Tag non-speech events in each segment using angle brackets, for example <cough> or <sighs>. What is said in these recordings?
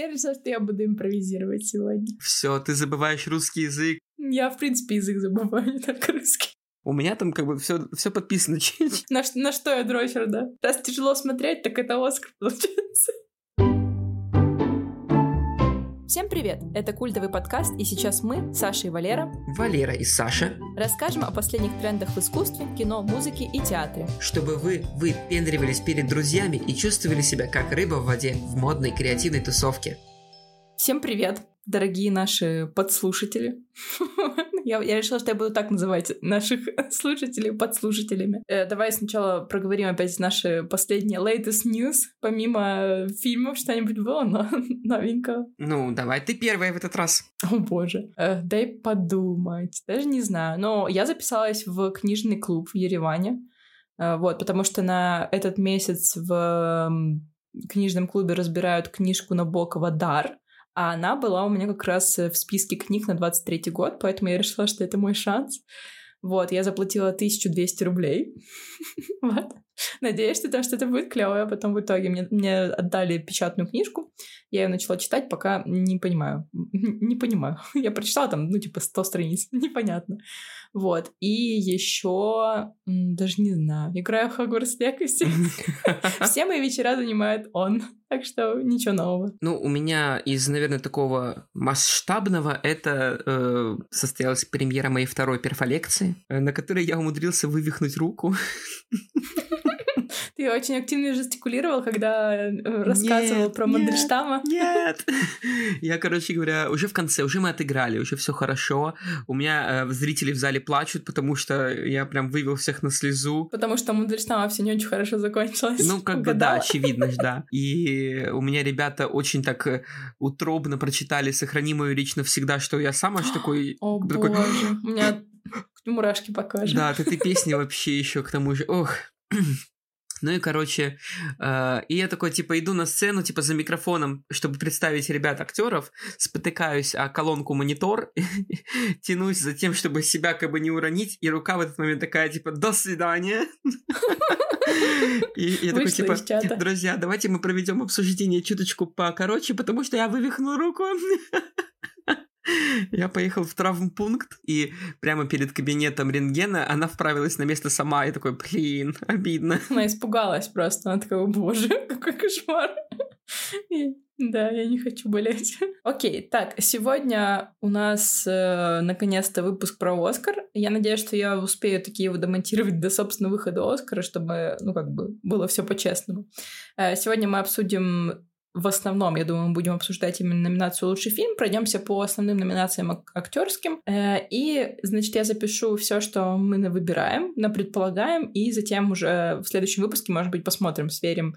Я решила, что я буду импровизировать сегодня. Все, ты забываешь русский язык. Я, в принципе, язык забываю, <laughs> не только русский. У меня там как бы все, все подписано. <laughs> На, на что я дрочер, да? Раз тяжело смотреть, так это Оскар получается. Всем привет! Это культовый подкаст, и сейчас мы, Саша и Валера, Валера и Саша, расскажем о последних трендах в искусстве, кино, музыке и театре. Чтобы вы выпендривались перед друзьями и чувствовали себя как рыба в воде в модной креативной тусовке. Всем привет! Дорогие наши подслушатели. <laughs> я, я решила, что я буду так называть наших <laughs> слушателей подслушателями. Э, давай сначала проговорим опять наши последние latest news. Помимо фильмов что-нибудь было но <laughs> новенького? Ну, давай ты первая в этот раз. О боже. Э, дай подумать. Даже не знаю. Но я записалась в книжный клуб в Ереване. Э, вот, потому что на этот месяц в книжном клубе разбирают книжку Набокова «Дар», а она была у меня как раз э, в списке книг на 23 год, поэтому я решила, что это мой шанс. Вот, я заплатила 1200 рублей. <laughs> вот. Надеюсь, что там что-то будет клевое. Потом в итоге мне, мне отдали печатную книжку. Я ее начала читать, пока не понимаю. не понимаю. <laughs> Я прочитала там, ну, типа, 100 страниц. <laughs> Непонятно. Вот. И еще даже не знаю. Играю в Hogwarts <laughs> Legacy. Все мои вечера занимает он. Так что ничего нового. Ну, у меня из, наверное, такого масштабного это э, состоялась премьера моей второй перфолекции, э, на которой я умудрился вывихнуть руку. <laughs> Ты очень активно жестикулировал, когда э, рассказывал нет, про Мандельштама. Нет, <laughs> Я, короче говоря, уже в конце, уже мы отыграли, уже все хорошо. У меня э, зрители в зале плачут, потому что я прям вывел всех на слезу. Потому что Мандельштама все не очень хорошо закончилось. Ну, как бы да, очевидно да. <laughs> И у меня ребята очень так э, утробно прочитали «Сохрани мою речь навсегда», что я сам аж такой... <gasps> О, такой... боже, у меня <laughs> мурашки покажут. Да, ты, ты песни вообще еще к тому же. Ох. <clears throat> Ну и, короче, э, и я такой, типа, иду на сцену, типа, за микрофоном, чтобы представить ребят актеров, спотыкаюсь о колонку монитор, <laughs> тянусь за тем, чтобы себя как бы не уронить, и рука в этот момент такая, типа, до свидания. <laughs> И я такой, типа, друзья, давайте мы проведем обсуждение чуточку покороче, потому что я вывихнул руку. <laughs> Я поехал в травмпункт, и прямо перед кабинетом рентгена она вправилась на место сама, и такой, блин, обидно. Она испугалась просто, она такая, боже, <laughs> какой кошмар. Да, я не хочу болеть. Окей, так, сегодня у нас э, наконец-то выпуск про Оскар. Я надеюсь, что я успею такие его демонтировать до собственного выхода Оскара, чтобы, ну, как бы, было все по-честному. Э, сегодня мы обсудим в основном, я думаю, мы будем обсуждать именно номинацию «Лучший фильм», пройдемся по основным номинациям актерским. Э, и, значит, я запишу все, что мы выбираем, на предполагаем, и затем уже в следующем выпуске, может быть, посмотрим, сверим,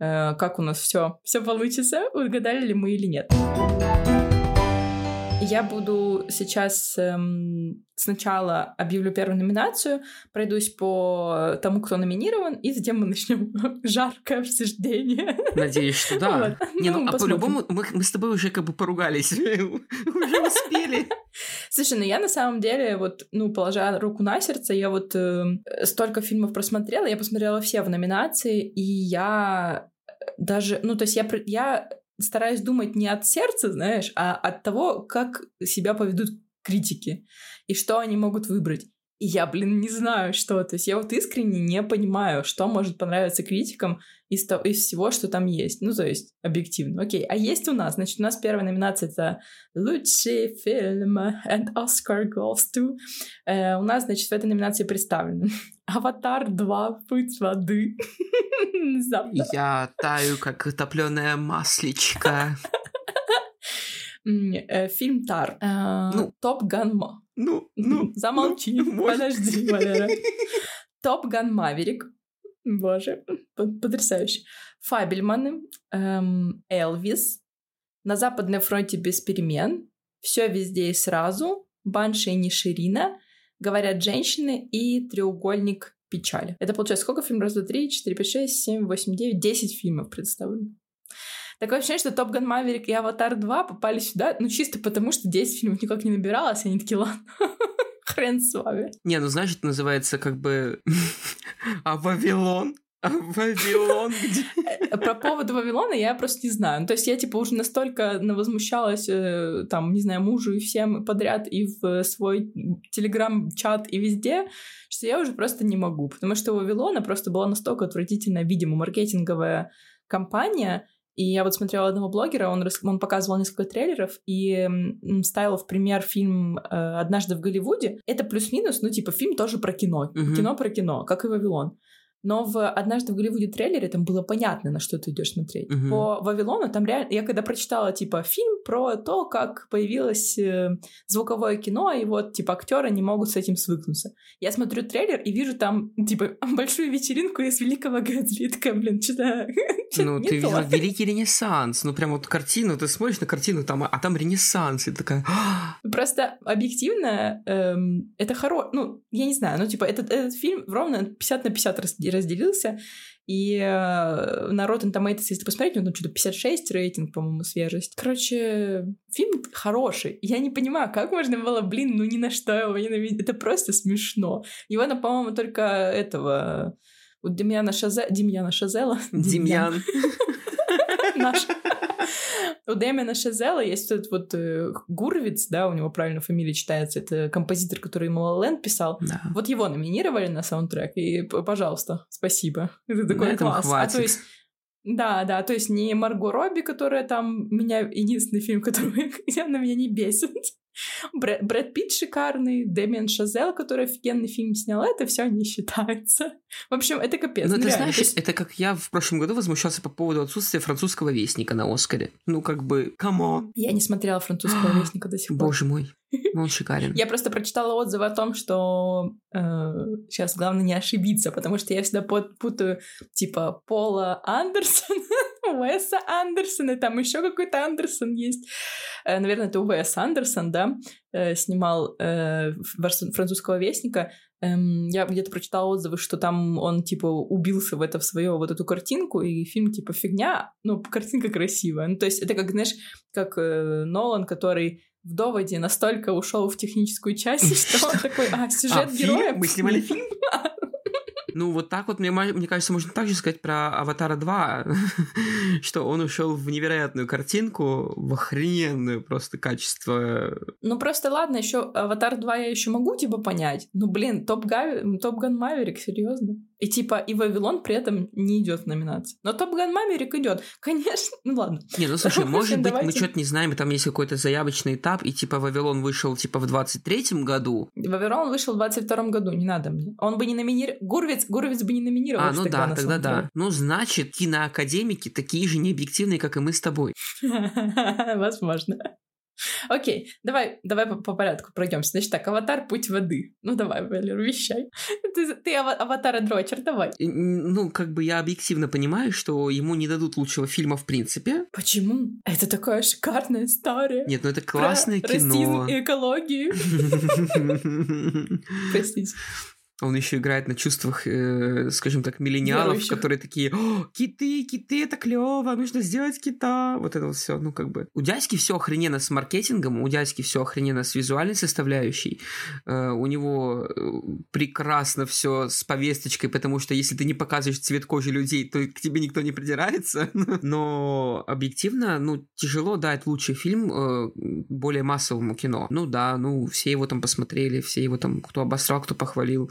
э, как у нас все, все получится, угадали ли мы или нет. Я буду сейчас эм, сначала объявлю первую номинацию, пройдусь по тому, кто номинирован, и затем мы начнем <laughs> жаркое обсуждение. Надеюсь, что да. Вот. Не, ну, ну а по-любому мы, мы с тобой уже как бы поругались, <laughs> уже успели. Слушай, ну я на самом деле, вот, ну, положа руку на сердце, я вот э, столько фильмов просмотрела, я посмотрела все в номинации, и я даже, ну, то есть я, я стараюсь думать не от сердца, знаешь, а от того, как себя поведут критики и что они могут выбрать. И я, блин, не знаю, что. То есть я вот искренне не понимаю, что может понравиться критикам из, того, из всего, что там есть. Ну, то есть, объективно. Окей, а есть у нас, значит, у нас первая номинация — это «Лучший фильм and Oscar goes to». Э, у нас, значит, в этой номинации представлены <laughs> «Аватар 2. Путь воды». <laughs> Я таю, как топленое масличко. <laughs> Э, фильм «Тар». Э, ну, «Top Gun ну, ну. <laughs> Замолчи, ну, подожди, Валера. <laughs> Top Gun Maverick. Боже, потрясающе. Фабельманы, эм, Элвис, На Западном фронте без перемен, Все везде и сразу, Банши и Ниширина, Говорят женщины и Треугольник печали. Это получается сколько фильмов? Раз, два, три, четыре, пять, шесть, семь, восемь, девять, десять фильмов представлено. Такое ощущение, что Топ Ган Маверик и Аватар 2 попали сюда, ну, чисто потому, что 10 фильмов никак не набиралось, и они такие, ладно, <laughs> хрен с вами. Не, ну, знаешь, это называется как бы... <laughs> А Вавилон? А Вавилон где? Э, про поводу Вавилона я просто не знаю. Ну, то есть я, типа, уже настолько возмущалась, э, там, не знаю, мужу и всем подряд, и в свой телеграм-чат, и везде, что я уже просто не могу. Потому что у Вавилона просто была настолько отвратительная, видимо, маркетинговая кампания, и я вот смотрела одного блогера, он, он показывал несколько трейлеров и ставил в пример фильм э, «Однажды в Голливуде». Это плюс-минус, ну, типа, фильм тоже про кино. Угу. Кино про кино, как и «Вавилон». Но в «Однажды в Голливуде» трейлере там было понятно, на что ты идешь смотреть. Угу. По «Вавилону» там реально... Я когда прочитала, типа, фильм про то, как появилось э, звуковое кино, и вот, типа, актеры не могут с этим свыкнуться. Я смотрю трейлер и вижу там, типа, <laughs> большую вечеринку из Великого Гэтсби. такая, блин, что-то... Ну, ты видела Великий Ренессанс. Ну, прям вот картину, ты смотришь на картину, там, а там Ренессанс, и такая... Просто объективно эм, это хорошо... Ну, я не знаю, ну, типа, этот, этот фильм ровно 50 на 50 разделился. И э, на Rotten Tomatoes, если посмотреть, ну, что-то 56 рейтинг, по-моему, свежесть. Короче, фильм хороший. Я не понимаю, как можно было, блин, ну ни на что его ненавидеть. Это просто смешно. Его, ну, по-моему, только этого... У Демьяна Шазе... Демьяна Шазела? Демьян. <laughs> Наш <laughs> у Дэмина Шазела есть этот вот э, Гурвиц, да, у него правильно фамилия читается, это композитор, который ему Лэнд писал. Да. Вот его номинировали на саундтрек, и, пожалуйста, спасибо. <laughs> Это такой класс. Хватит. А то есть да, да, то есть не Марго Робби, которая там меня единственный фильм, <laughs> который явно меня не бесит. Брэд, Брэд Питт шикарный, Дэмиан Шазел, который офигенный фильм снял, это все не считается. В общем, это капец. Ну, ну ты знаешь, есть... это как я в прошлом году возмущался по поводу отсутствия французского вестника на Оскаре. Ну, как бы, come on. Я не смотрела французского <gasps> вестника до сих пор. Боже мой. Ну, он шикарен. Я просто прочитала отзывы о том, что э, сейчас главное не ошибиться, потому что я всегда путаю типа Пола Андерсона, Уэса Андерсона, там еще какой-то Андерсон есть. Э, наверное, это Уэс Андерсон, да, э, снимал э, французского вестника. Эм, я где-то прочитала отзывы, что там он, типа, убился в это, в свою вот эту картинку, и фильм, типа, фигня, ну, картинка красивая. Ну, то есть это как, знаешь, как Нолан, который в доводе настолько ушел в техническую часть, <laughs> что он такой, а, сюжет а, героя... Мы снимали фильм? <laughs> Ну, вот так вот, мне, мне кажется, можно также сказать про Аватара 2, <laughs> что он ушел в невероятную картинку, в охрененное просто качество. Ну, просто ладно, еще Аватар 2 я еще могу, типа, понять. Ну, блин, Top Gun Maverick, серьезно. И типа и Вавилон при этом не идет в номинации. Но Top Gun Maverick идет. Конечно. Ну ладно. Не, ну слушай, <laughs> может быть, мы что-то не знаем, и там есть какой-то заявочный этап, и типа Вавилон вышел типа в 23-м году. Вавилон вышел в 22-м году, не надо мне. Он бы не номинировал. Гурвиц, Гурвиц бы не номинировал. А, ну тогда, да, тогда да. Ну, значит, киноакадемики такие же необъективные, как и мы с тобой. <laughs> Возможно. Окей, давай, давай по, по порядку пройдемся. Значит так, аватар путь воды. Ну давай, Валер, вещай. Ты, ты ава- аватара дрочер, давай. Ну, как бы я объективно понимаю, что ему не дадут лучшего фильма в принципе. Почему? Это такая шикарная история. Нет, ну это классное Про кино. Расизм и экологию. <laughs> Простите. Он еще играет на чувствах, э, скажем так, миллениалов, Верующих. которые такие, киты, киты, это клево, нужно сделать кита. Вот это вот все, ну как бы. У дядьки все охрененно с маркетингом, у дядьки все охрененно с визуальной составляющей. Э, у него э, прекрасно все с повесточкой, потому что если ты не показываешь цвет кожи людей, то к тебе никто не придирается. <laughs> Но объективно, ну, тяжело дать лучший фильм э, более массовому кино. Ну да, ну, все его там посмотрели, все его там, кто обосрал, кто похвалил.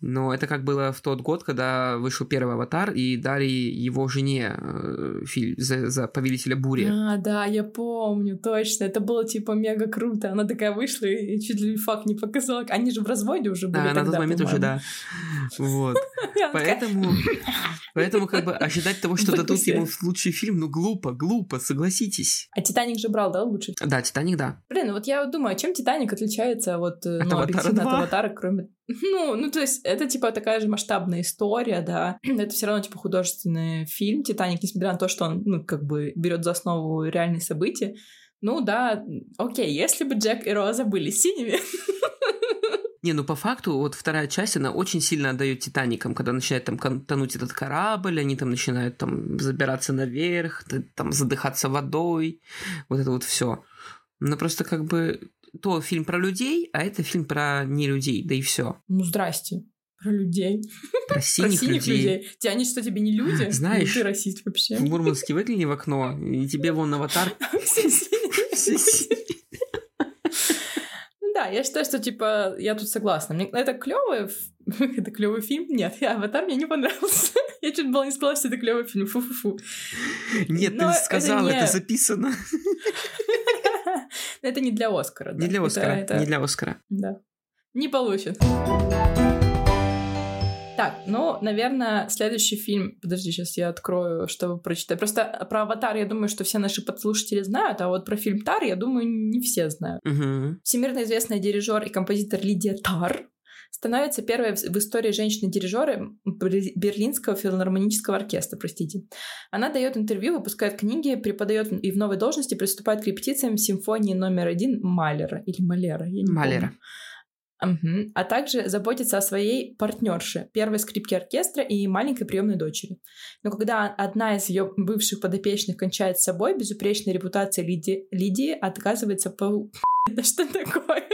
Но это как было в тот год, когда вышел первый аватар, и дали его жене э, фильм за, за повелителя бури. А, да, я помню, точно. Это было типа мега круто. Она такая вышла и чуть ли факт не показала. Они же в разводе уже были. Да, тогда, на тот момент уже, да. Вот. <laughs> Поэтому, поэтому как бы ожидать того, что дадут ему лучший фильм, ну глупо, глупо, согласитесь. А Титаник же брал, да, лучший? Да, Титаник, да. Блин, ну вот я думаю, а чем Титаник отличается вот, э, ну, объективно от Аватара, кроме <laughs> ну, ну, то есть это, типа, такая же масштабная история, да. <clears throat> это все равно, типа, художественный фильм «Титаник», несмотря на то, что он, ну, как бы берет за основу реальные события. Ну, да, окей, если бы Джек и Роза были синими, <laughs> Не, ну по факту, вот вторая часть, она очень сильно отдает Титаникам, когда начинает там тонуть этот корабль, они там начинают там забираться наверх, там задыхаться водой, вот это вот все. Но просто как бы то фильм про людей, а это фильм про не людей, да и все. Ну, здрасте. Про людей. Про синих, людей. Тебя они что, тебе не люди? Ну, Знаешь, ты расист вообще. В Мурманске выгляни в окно, и тебе вон аватар. <laughs> Все синие. Ну Да, я считаю, что типа я тут согласна. Мне это клевый, <laughs> это клевый фильм. Нет, аватар мне не понравился. <laughs> Я чуть было не сказала, что это клевый фильм. Фу-фу-фу. Нет, Но ты это сказала, не- это записано. Но Это не для Оскара. Не для Это- Оскара, это- не для Оскара. Да. Не получит. Так, ну, наверное, следующий фильм... Подожди, сейчас я открою, чтобы прочитать. Просто про «Аватар» я думаю, что все наши подслушатели знают, а вот про фильм «Тар» я думаю, не все знают. Мгм. Всемирно известная дирижер и композитор Лидия Тар становится первой в истории женщины-дирижера Бер- Берлинского филармонического оркестра, простите. Она дает интервью, выпускает книги, преподает и в новой должности приступает к репетициям симфонии номер один Малера или Малера, я не Малера. помню. Мгм. А также заботится о своей партнерше, первой скрипке оркестра и маленькой приемной дочери. Но когда одна из ее бывших подопечных кончает с собой, безупречная репутация Лиди- Лидии отказывается по... <laughs> Что такое?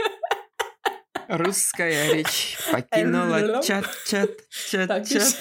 Русская речь покинула чат-чат, Так, чат-чат.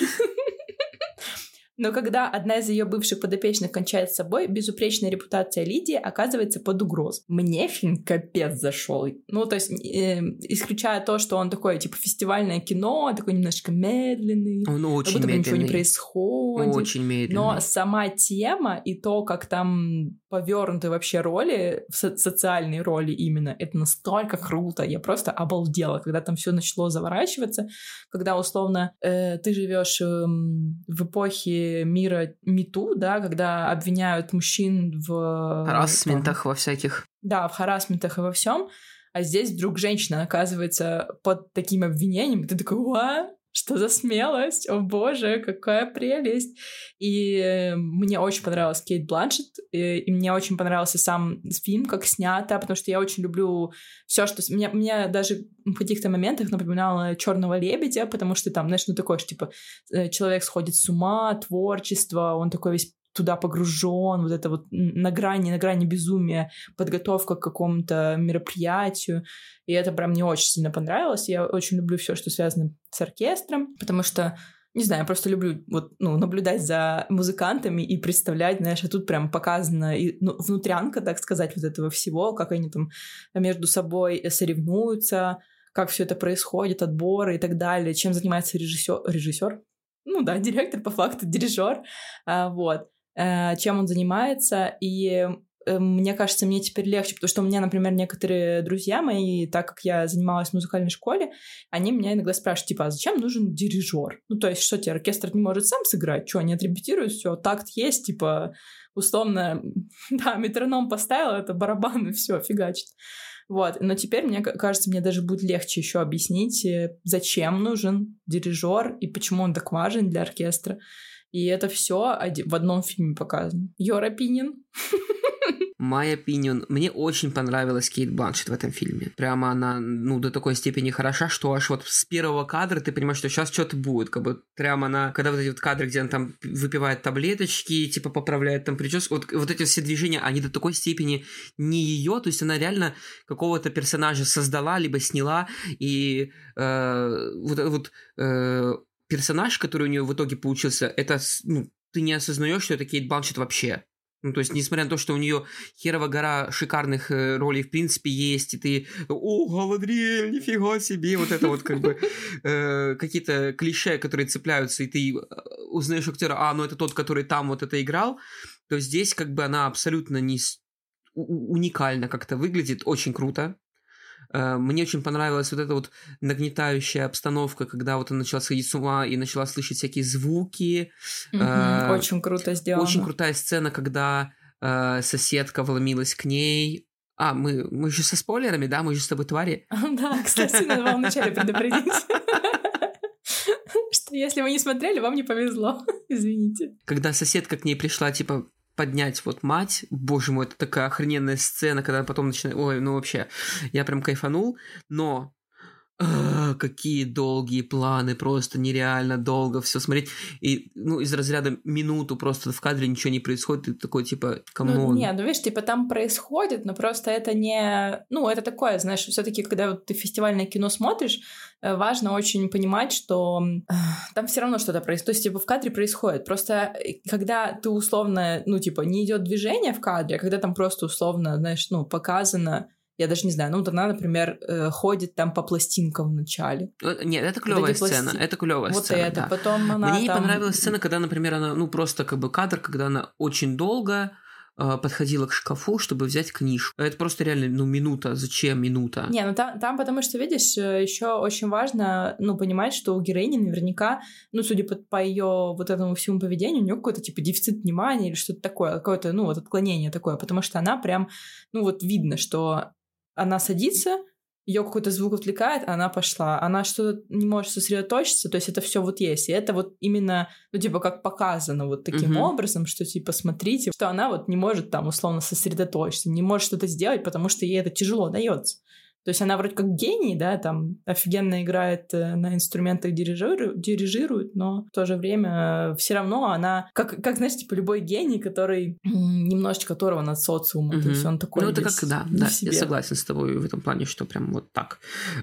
Но когда одна из ее бывших подопечных кончает с собой, безупречная репутация Лидии оказывается под угрозой. Мне фильм капец зашел. Ну, то есть, э, исключая то, что он такое, типа, фестивальное кино, такой немножко медленный, Он как очень будто бы ничего не медленный. происходит. Очень Но медленный. сама тема и то, как там повернуты вообще роли, со- социальные роли именно, это настолько круто. Я просто обалдела, когда там все начало заворачиваться, когда условно э, ты живешь эм, в эпохе мира Мету, да, когда обвиняют мужчин в... Рассментах во всяких. Да, в харасментах и во всем. А здесь вдруг женщина оказывается под таким обвинением, и ты такой, «Уа, что за смелость, о боже, какая прелесть. И э, мне очень понравилась Кейт Бланшет, и, и мне очень понравился сам фильм, как снято, потому что я очень люблю все, что... Меня, меня даже в каких-то моментах напоминало Черного лебедя, потому что там, знаешь, ну такое, что типа э, человек сходит с ума, творчество, он такой весь туда погружен, вот это вот на грани, на грани безумия, подготовка к какому-то мероприятию. И это прям мне очень сильно понравилось. Я очень люблю все, что связано с оркестром, потому что не знаю, я просто люблю вот, ну, наблюдать за музыкантами и представлять, знаешь, а тут прям показана и, ну, внутрянка, так сказать, вот этого всего, как они там между собой соревнуются, как все это происходит, отборы и так далее, чем занимается режиссер, режиссер? Ну да, <laughs> директор по факту, дирижер, а, вот, чем он занимается, и э, мне кажется, мне теперь легче, потому что у меня, например, некоторые друзья мои, так как я занималась в музыкальной школе, они меня иногда спрашивают, типа, а зачем нужен дирижер? Ну, то есть, что тебе, оркестр не может сам сыграть? Что, они отрепетируют, все, такт есть, типа, условно, <laughs> да, метроном поставил, это барабан, и все, фигачит. Вот, но теперь, мне ка- кажется, мне даже будет легче еще объяснить, э, зачем нужен дирижер и почему он так важен для оркестра. И это все в одном фильме показано. Your opinion? <laughs> My opinion. Мне очень понравилась Кейт Бланшет в этом фильме. Прямо она, ну, до такой степени хороша, что аж вот с первого кадра ты понимаешь, что сейчас что-то будет. Как бы прямо она, когда вот эти вот кадры, где она там выпивает таблеточки, типа поправляет там прическу, вот, вот эти все движения, они до такой степени не ее, то есть она реально какого-то персонажа создала, либо сняла, и э, вот вот э, персонаж, который у нее в итоге получился, это, ну, ты не осознаешь, что это Кейт Бланшет вообще. Ну, то есть, несмотря на то, что у нее херова гора шикарных э, ролей, в принципе, есть, и ты, о, Галадриэль, нифига себе, вот это вот как бы э, какие-то клише, которые цепляются, и ты э, узнаешь актера, а, ну это тот, который там вот это играл, то здесь как бы она абсолютно не уникально как-то выглядит, очень круто. Э, Мне очень понравилась вот эта вот нагнетающая обстановка, когда вот она начала сходить с ума и начала слышать всякие звуки, Мгм, Э, Очень круто сделано. очень крутая сцена, когда э, соседка вломилась к ней. А, мы, мы же со спойлерами, да? Мы же с тобой твари. <laughs> Да, кстати, надо вам вначале предупредить. <laughs> Что если вы не смотрели, вам не повезло. <laughs> Извините. Когда соседка к ней пришла, типа, поднять вот мать, боже мой, это такая охрененная сцена, когда потом начинает... Ой, ну вообще, я прям кайфанул, но «А, какие долгие планы, просто нереально долго все смотреть. И, ну, из разряда минуту просто в кадре ничего не происходит, и такой, типа, кому Ну, не, ну, видишь, типа, там происходит, но просто это не... Ну, это такое, знаешь, все таки когда вот ты фестивальное кино смотришь, э, важно очень понимать, что там все равно что-то происходит. То есть, типа, в кадре происходит. Просто э, когда ты условно, ну, типа, не идет движение в кадре, а когда там просто условно, знаешь, ну, показано я даже не знаю, ну, вот она, например, э, ходит там по пластинкам в начале. Э, нет, это клевая вот сцена, пласти... это клевая вот сцена. это, да. потом она Мне там... понравилась сцена, когда, например, она, ну, просто как бы кадр, когда она очень долго э, подходила к шкафу, чтобы взять книжку. Это просто реально, ну, минута. Зачем минута? Не, ну там, там потому что, видишь, еще очень важно, ну, понимать, что у героини наверняка, ну, судя по, по ее вот этому всему поведению, у нее какой-то, типа, дефицит внимания или что-то такое, какое-то, ну, вот отклонение такое, потому что она прям, ну, вот видно, что она садится, ее какой-то звук отвлекает, а она пошла. Она что-то не может сосредоточиться, то есть это все вот есть. И это вот именно, ну, типа, как показано вот таким mm-hmm. образом, что, типа, смотрите, что она вот не может там условно сосредоточиться, не может что-то сделать, потому что ей это тяжело дается. То есть она вроде как гений, да, там офигенно играет э, на инструментах, дирижирует, дирижирует но в то же время э, все равно она, как, как знаешь, типа любой гений, который немножечко оторван от социума, угу. то есть он такой Ну это как, да, да, себе. я согласен с тобой в этом плане, что прям вот так.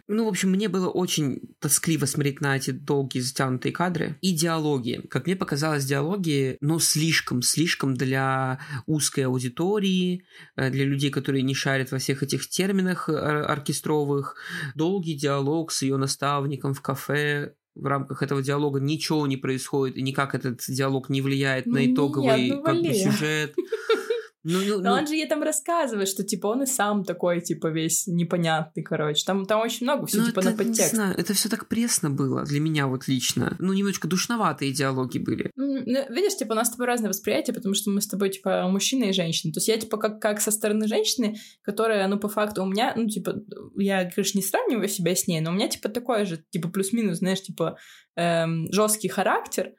Ну, в общем, мне было очень тоскливо смотреть на эти долгие затянутые кадры и диалоги. Как мне показалось, диалоги, ну, слишком, слишком для узкой аудитории, э, для людей, которые не шарят во всех этих терминах оркестра оркестровых, долгий диалог с ее наставником в кафе, в рамках этого диалога ничего не происходит, и никак этот диалог не влияет на итоговый Нет, ну, как бы, сюжет. <laughs> Ну, ну, Но ну... он же ей там рассказывает, что, типа, он и сам такой, типа, весь непонятный, короче. Там, там очень много все, ну, типа, это, на подтекст. Не знаю, это все так пресно было для меня вот лично. Ну, немножко душноватые диалоги были. Ну, видишь, типа, у нас с тобой разное восприятие, потому что мы с тобой, типа, мужчина и женщина. То есть я, типа, как, как со стороны женщины, которая, ну, по факту у меня, ну, типа, я, конечно, не сравниваю себя с ней, но у меня, типа, такой же, типа, плюс-минус, знаешь, типа, эм, жесткий характер,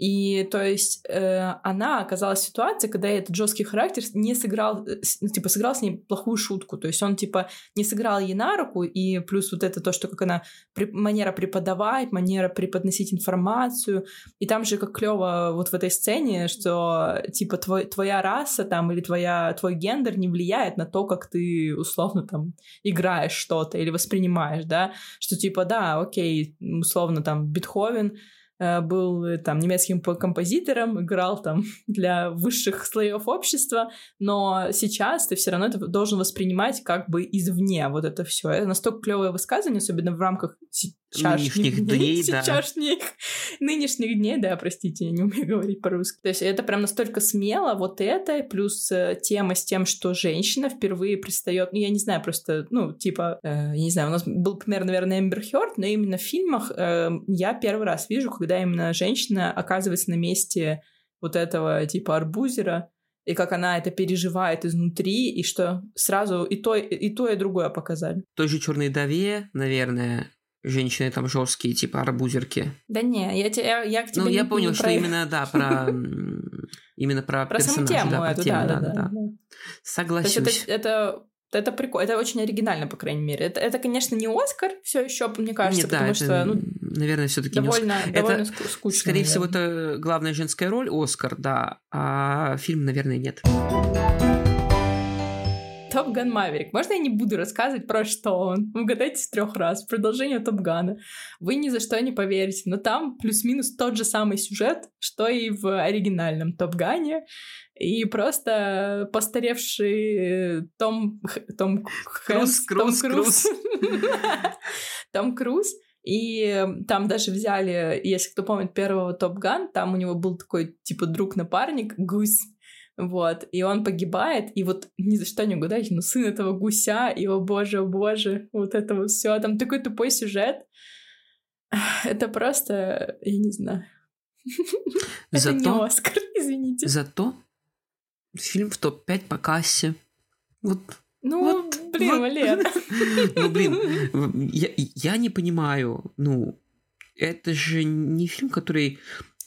и то есть э, она оказалась в ситуации, когда этот жесткий характер не сыграл, э, ну, типа, сыграл с ней плохую шутку. То есть он, типа, не сыграл ей на руку, и плюс вот это то, что как она, манера преподавать, манера преподносить информацию. И там же как клево вот в этой сцене, что, типа, твой, твоя раса там или твоя, твой гендер не влияет на то, как ты, условно, там, играешь что-то или воспринимаешь, да, что, типа, да, окей, условно, там, Бетховен — был э, там немецким композитором, играл там <laughs> для высших слоев общества, но сейчас ты все равно это должен воспринимать как бы извне вот это все. Это настолько клевое высказывание, особенно в рамках нынешних дней, да. Сейчасшних, <laughs> нынешних дней, да, простите, я не умею <laughs> говорить по-русски. То есть это прям настолько смело, вот это, плюс э, тема с тем, что женщина впервые пристает, ну, я не знаю, просто, ну, типа, э, я не знаю, у нас был пример, наверное, Эмбер Хёрд, но именно в фильмах э, я первый раз вижу, когда именно женщина оказывается на месте вот этого, типа, арбузера, и как она это переживает изнутри, и что сразу и то, и то, и другое показали. Той же черной дове, наверное, женщины там жесткие, типа арбузерки. Да не, я, я, я к тебе Ну, не, я понял, не что именно, да, про... Именно про Про саму тему да, эту, да, да, да. Согласен. То есть это, это это прикольно, это очень оригинально, по крайней мере. Это, это конечно, не Оскар все еще, мне кажется, Нет, потому да, что, это, ну, наверное, все-таки довольно, не Оскар. довольно это, скучно. Скорее наверное. всего, это главная женская роль Оскар, да, а фильм, наверное, нет. Топ Ган Маверик. Можно я не буду рассказывать про что он? Угадайте с трех раз. Продолжение Топ Гана. Вы ни за что не поверите, но там плюс-минус тот же самый сюжет, что и в оригинальном Топ Гане. И просто постаревший э, Том... Том Круз, Круз, Круз. <laughs> Том Круз и там даже взяли, если кто помнит первого Топ Ган, там у него был такой, типа, друг-напарник, гусь, вот, и он погибает, и вот ни за что не угадаете, но сын этого гуся, и о боже, о боже, вот это вот все, там такой тупой сюжет. <sighs> Это просто, я не знаю. <laughs> Это не Оскар, <laughs> извините. Зато фильм в топ-5 по кассе. Вот ну, вот, блин, вот. Валер. <laughs> Ну, блин, я, я не понимаю, ну, это же не фильм, который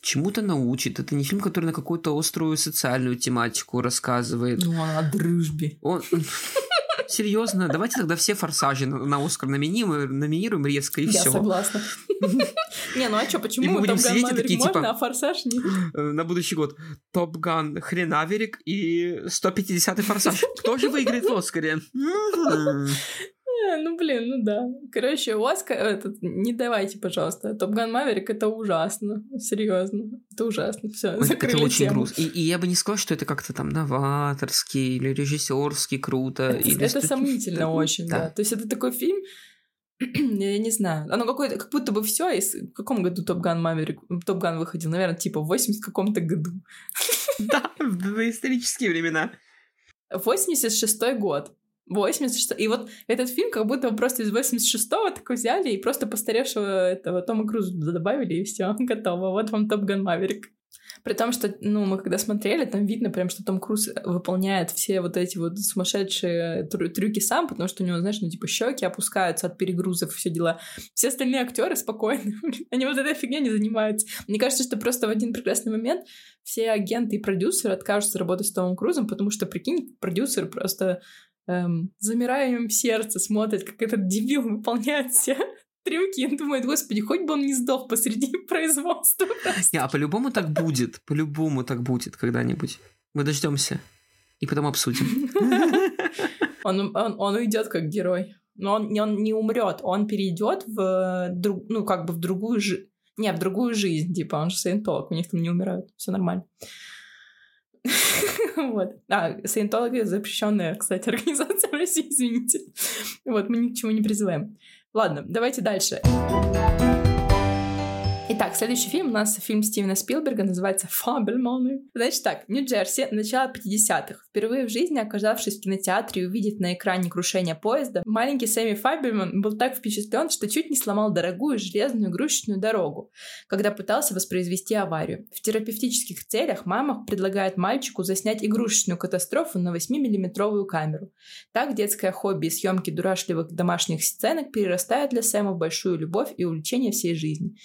чему-то научит. Это не фильм, который на какую-то острую социальную тематику рассказывает. Ну, о дружбе. Он... <laughs> Серьезно, давайте тогда все форсажи на, на Оскар номинируем, номинируем резко и Я все. согласна. <laughs> Не, ну а что, И почему мы будем сидеть и такие, типа, а Форсаж нет? На будущий год Top Gun Хренаверик и 150-й форсаж. Кто же выиграет в Оскаре? <laughs> Э, Ну, блин, ну да. Короче, Оскар, этот, не давайте, пожалуйста. Top Gun Maverick это ужасно. Серьезно. Это ужасно. Все, Это, закрыли это очень грустно. И, и я бы не сказал, что это как-то там новаторский или режиссерский круто. Это, или это сомнительно очень, да. Да. То есть это такой фильм, <clears throat> я не знаю, оно какое-то, как будто бы все, в каком году Top Gun Maverick, Top Gun выходил, наверное, типа в 80 каком-то году. <laughs> Да, в исторические времена. 86 год. 86 И вот этот фильм как будто просто из 86-го такой взяли и просто постаревшего этого Тома Круза добавили, и все, <laughs> готово. Вот вам Топ Ган Маверик. При том, что, ну, мы когда смотрели, там видно прям, что Том Круз выполняет все вот эти вот сумасшедшие трю- трюки сам, потому что у него, знаешь, ну, типа, щеки опускаются от перегрузов и все дела. Все остальные актеры спокойны, <laughs> они вот этой фигней не занимаются. Мне кажется, что просто в один прекрасный момент все агенты и продюсеры откажутся работать с Томом Крузом, потому что, прикинь, продюсер просто эм, замираем в сердце смотрит, как этот дебил выполняет все <laughs> трюки, и думает, господи, хоть бы он не сдох посреди <laughs> производства. Не, а по-любому так будет. По-любому так будет когда-нибудь. Мы дождемся. И потом обсудим. <laughs> Он, он, он уйдет как герой. Но он, не- он не умрет, он перейдет в друг, ну, как бы в другую жизнь. Не, в другую жизнь, типа, он же саентолог, у них там не умирают, все нормально. <laughs> Вот. А, саентологи запрещенная, кстати, <laughs> организация в России, извините. Вот, мы ни к чему не призываем. Ладно, давайте дальше. Итак, следующий фильм у нас фильм Стивена Спилберга, называется «Фабельманы». Значит так, Нью-Джерси, начало 50-х. Впервые в жизни, оказавшись в кинотеатре и увидев на экране крушение поезда, маленький Сэмми Фабельман был так впечатлен, что чуть не сломал дорогую железную игрушечную дорогу, когда пытался воспроизвести аварию. В терапевтических целях мама предлагает мальчику заснять игрушечную катастрофу на 8-миллиметровую камеру. Так детское хобби и съемки дурашливых домашних сценок перерастают для Сэма в большую любовь и увлечение всей жизни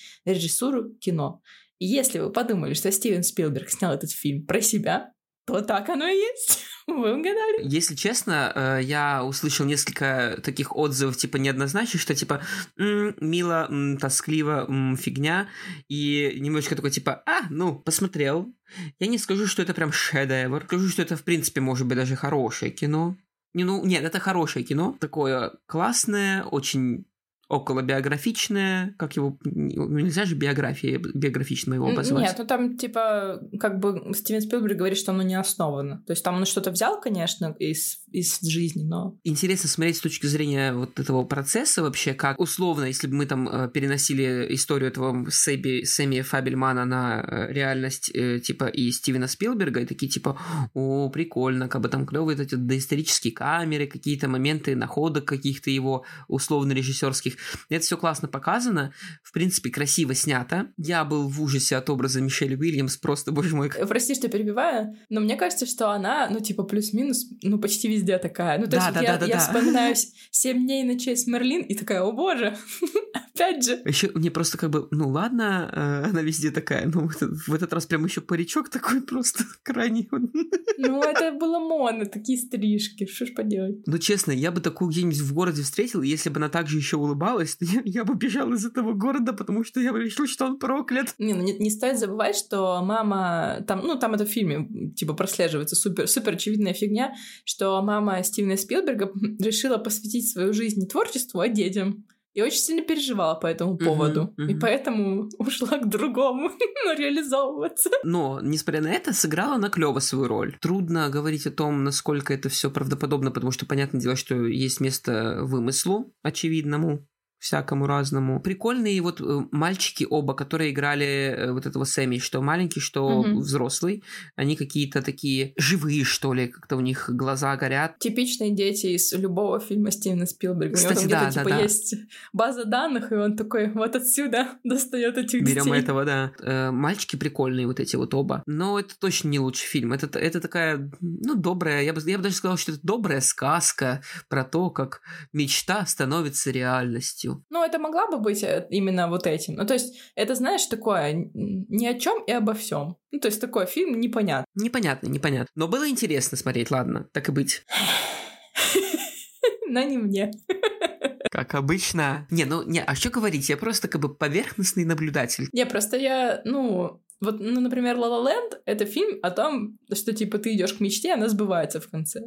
режиссуру кино. И если вы подумали, что Стивен Спилберг снял этот фильм про себя, то так оно и есть. <laughs> Вы угадали. Если честно, э, я услышал несколько таких отзывов, типа, неоднозначных, что, типа, «М, мило, м, тоскливо, м, фигня, и немножечко такой, типа, а, ну, посмотрел. Я не скажу, что это прям шедевр. Скажу, что это, в принципе, может быть, даже хорошее кино. Не, ну, нет, это хорошее кино. Такое классное, очень околобиографичное, как его, ну, нельзя же биография, биографично его обозвать. Нет, ну там, типа, как бы Стивен Спилберг говорит, что оно не основано. То есть там он что-то взял, конечно, из, из жизни, но... Интересно смотреть с точки зрения вот этого процесса вообще, как условно, если бы мы там э, переносили историю этого Сэби, Сэмми Фабельмана на э, реальность э, типа и Стивена Спилберга, и такие типа, о, прикольно, как бы там клевые эти доисторические камеры, какие-то моменты находок каких-то его условно-режиссерских. Это все классно показано, в принципе, красиво снято. Я был в ужасе от образа Мишель Уильямс, просто, боже мой, Прости, что перебиваю, но мне кажется, что она, ну, типа, плюс-минус, ну, почти везде такая. Ну, то Да, есть да, я, да, да, я да. вспоминаю «Семь дней ночей с Мерлин» и такая, о боже, <laughs> опять же. Еще мне просто как бы, ну ладно, э, она везде такая, но в этот, в этот раз прям еще паричок такой просто <laughs> крайний. Ну, это было модно, такие стрижки, что ж поделать. Ну честно, я бы такую где-нибудь в городе встретил, если бы она также еще улыбалась, то я, я бы бежал из этого города, потому что я решил, что он проклят. Не, ну не, не стоит забывать, что мама, там, ну, там это в фильме, типа, прослеживается супер, супер очевидная фигня, что мама Стивена Спилберга <laughs> решила посвятить свою жизнь не творчеству, а детям. И очень сильно переживала по этому поводу. И мгм. поэтому <laughs> ушла к другому <laughs> реализовываться. Но, несмотря на это, сыграла она клево свою роль. Трудно говорить о том, насколько это все правдоподобно, потому что, понятное дело, что есть место вымыслу очевидному, всякому разному. Прикольные вот э, мальчики оба, которые играли э, вот этого Сэмми, что маленький, что Мгм. взрослый. Они какие-то такие живые, что ли, как-то у них глаза горят. Типичные дети из любого фильма Стивена Спилберга. Кстати, у него да, там где-то да, типа да. есть база данных, и он такой вот отсюда <laughs> достает этих Берем детей. этого, да. Э, мальчики прикольные вот эти вот оба. Но это точно не лучший фильм. Это, это такая, ну, добрая, я бы, я бы даже сказал, что это добрая сказка про то, как мечта становится реальностью. Ну, это могла бы быть э, именно вот этим. Ну, то есть, это, знаешь, такое ни о чем и обо всем. Ну, то есть, такой фильм непонятный. Непонятно, непонятно. Но было интересно смотреть, ладно, так и быть. <laughs> но не мне. <laughs> Как обычно. Не, ну, не, а что говорить? Я просто как бы поверхностный наблюдатель. Не, просто я, ну, вот, ну, например, La Land — это фильм о том, что, типа, ты идешь к мечте, она сбывается в конце.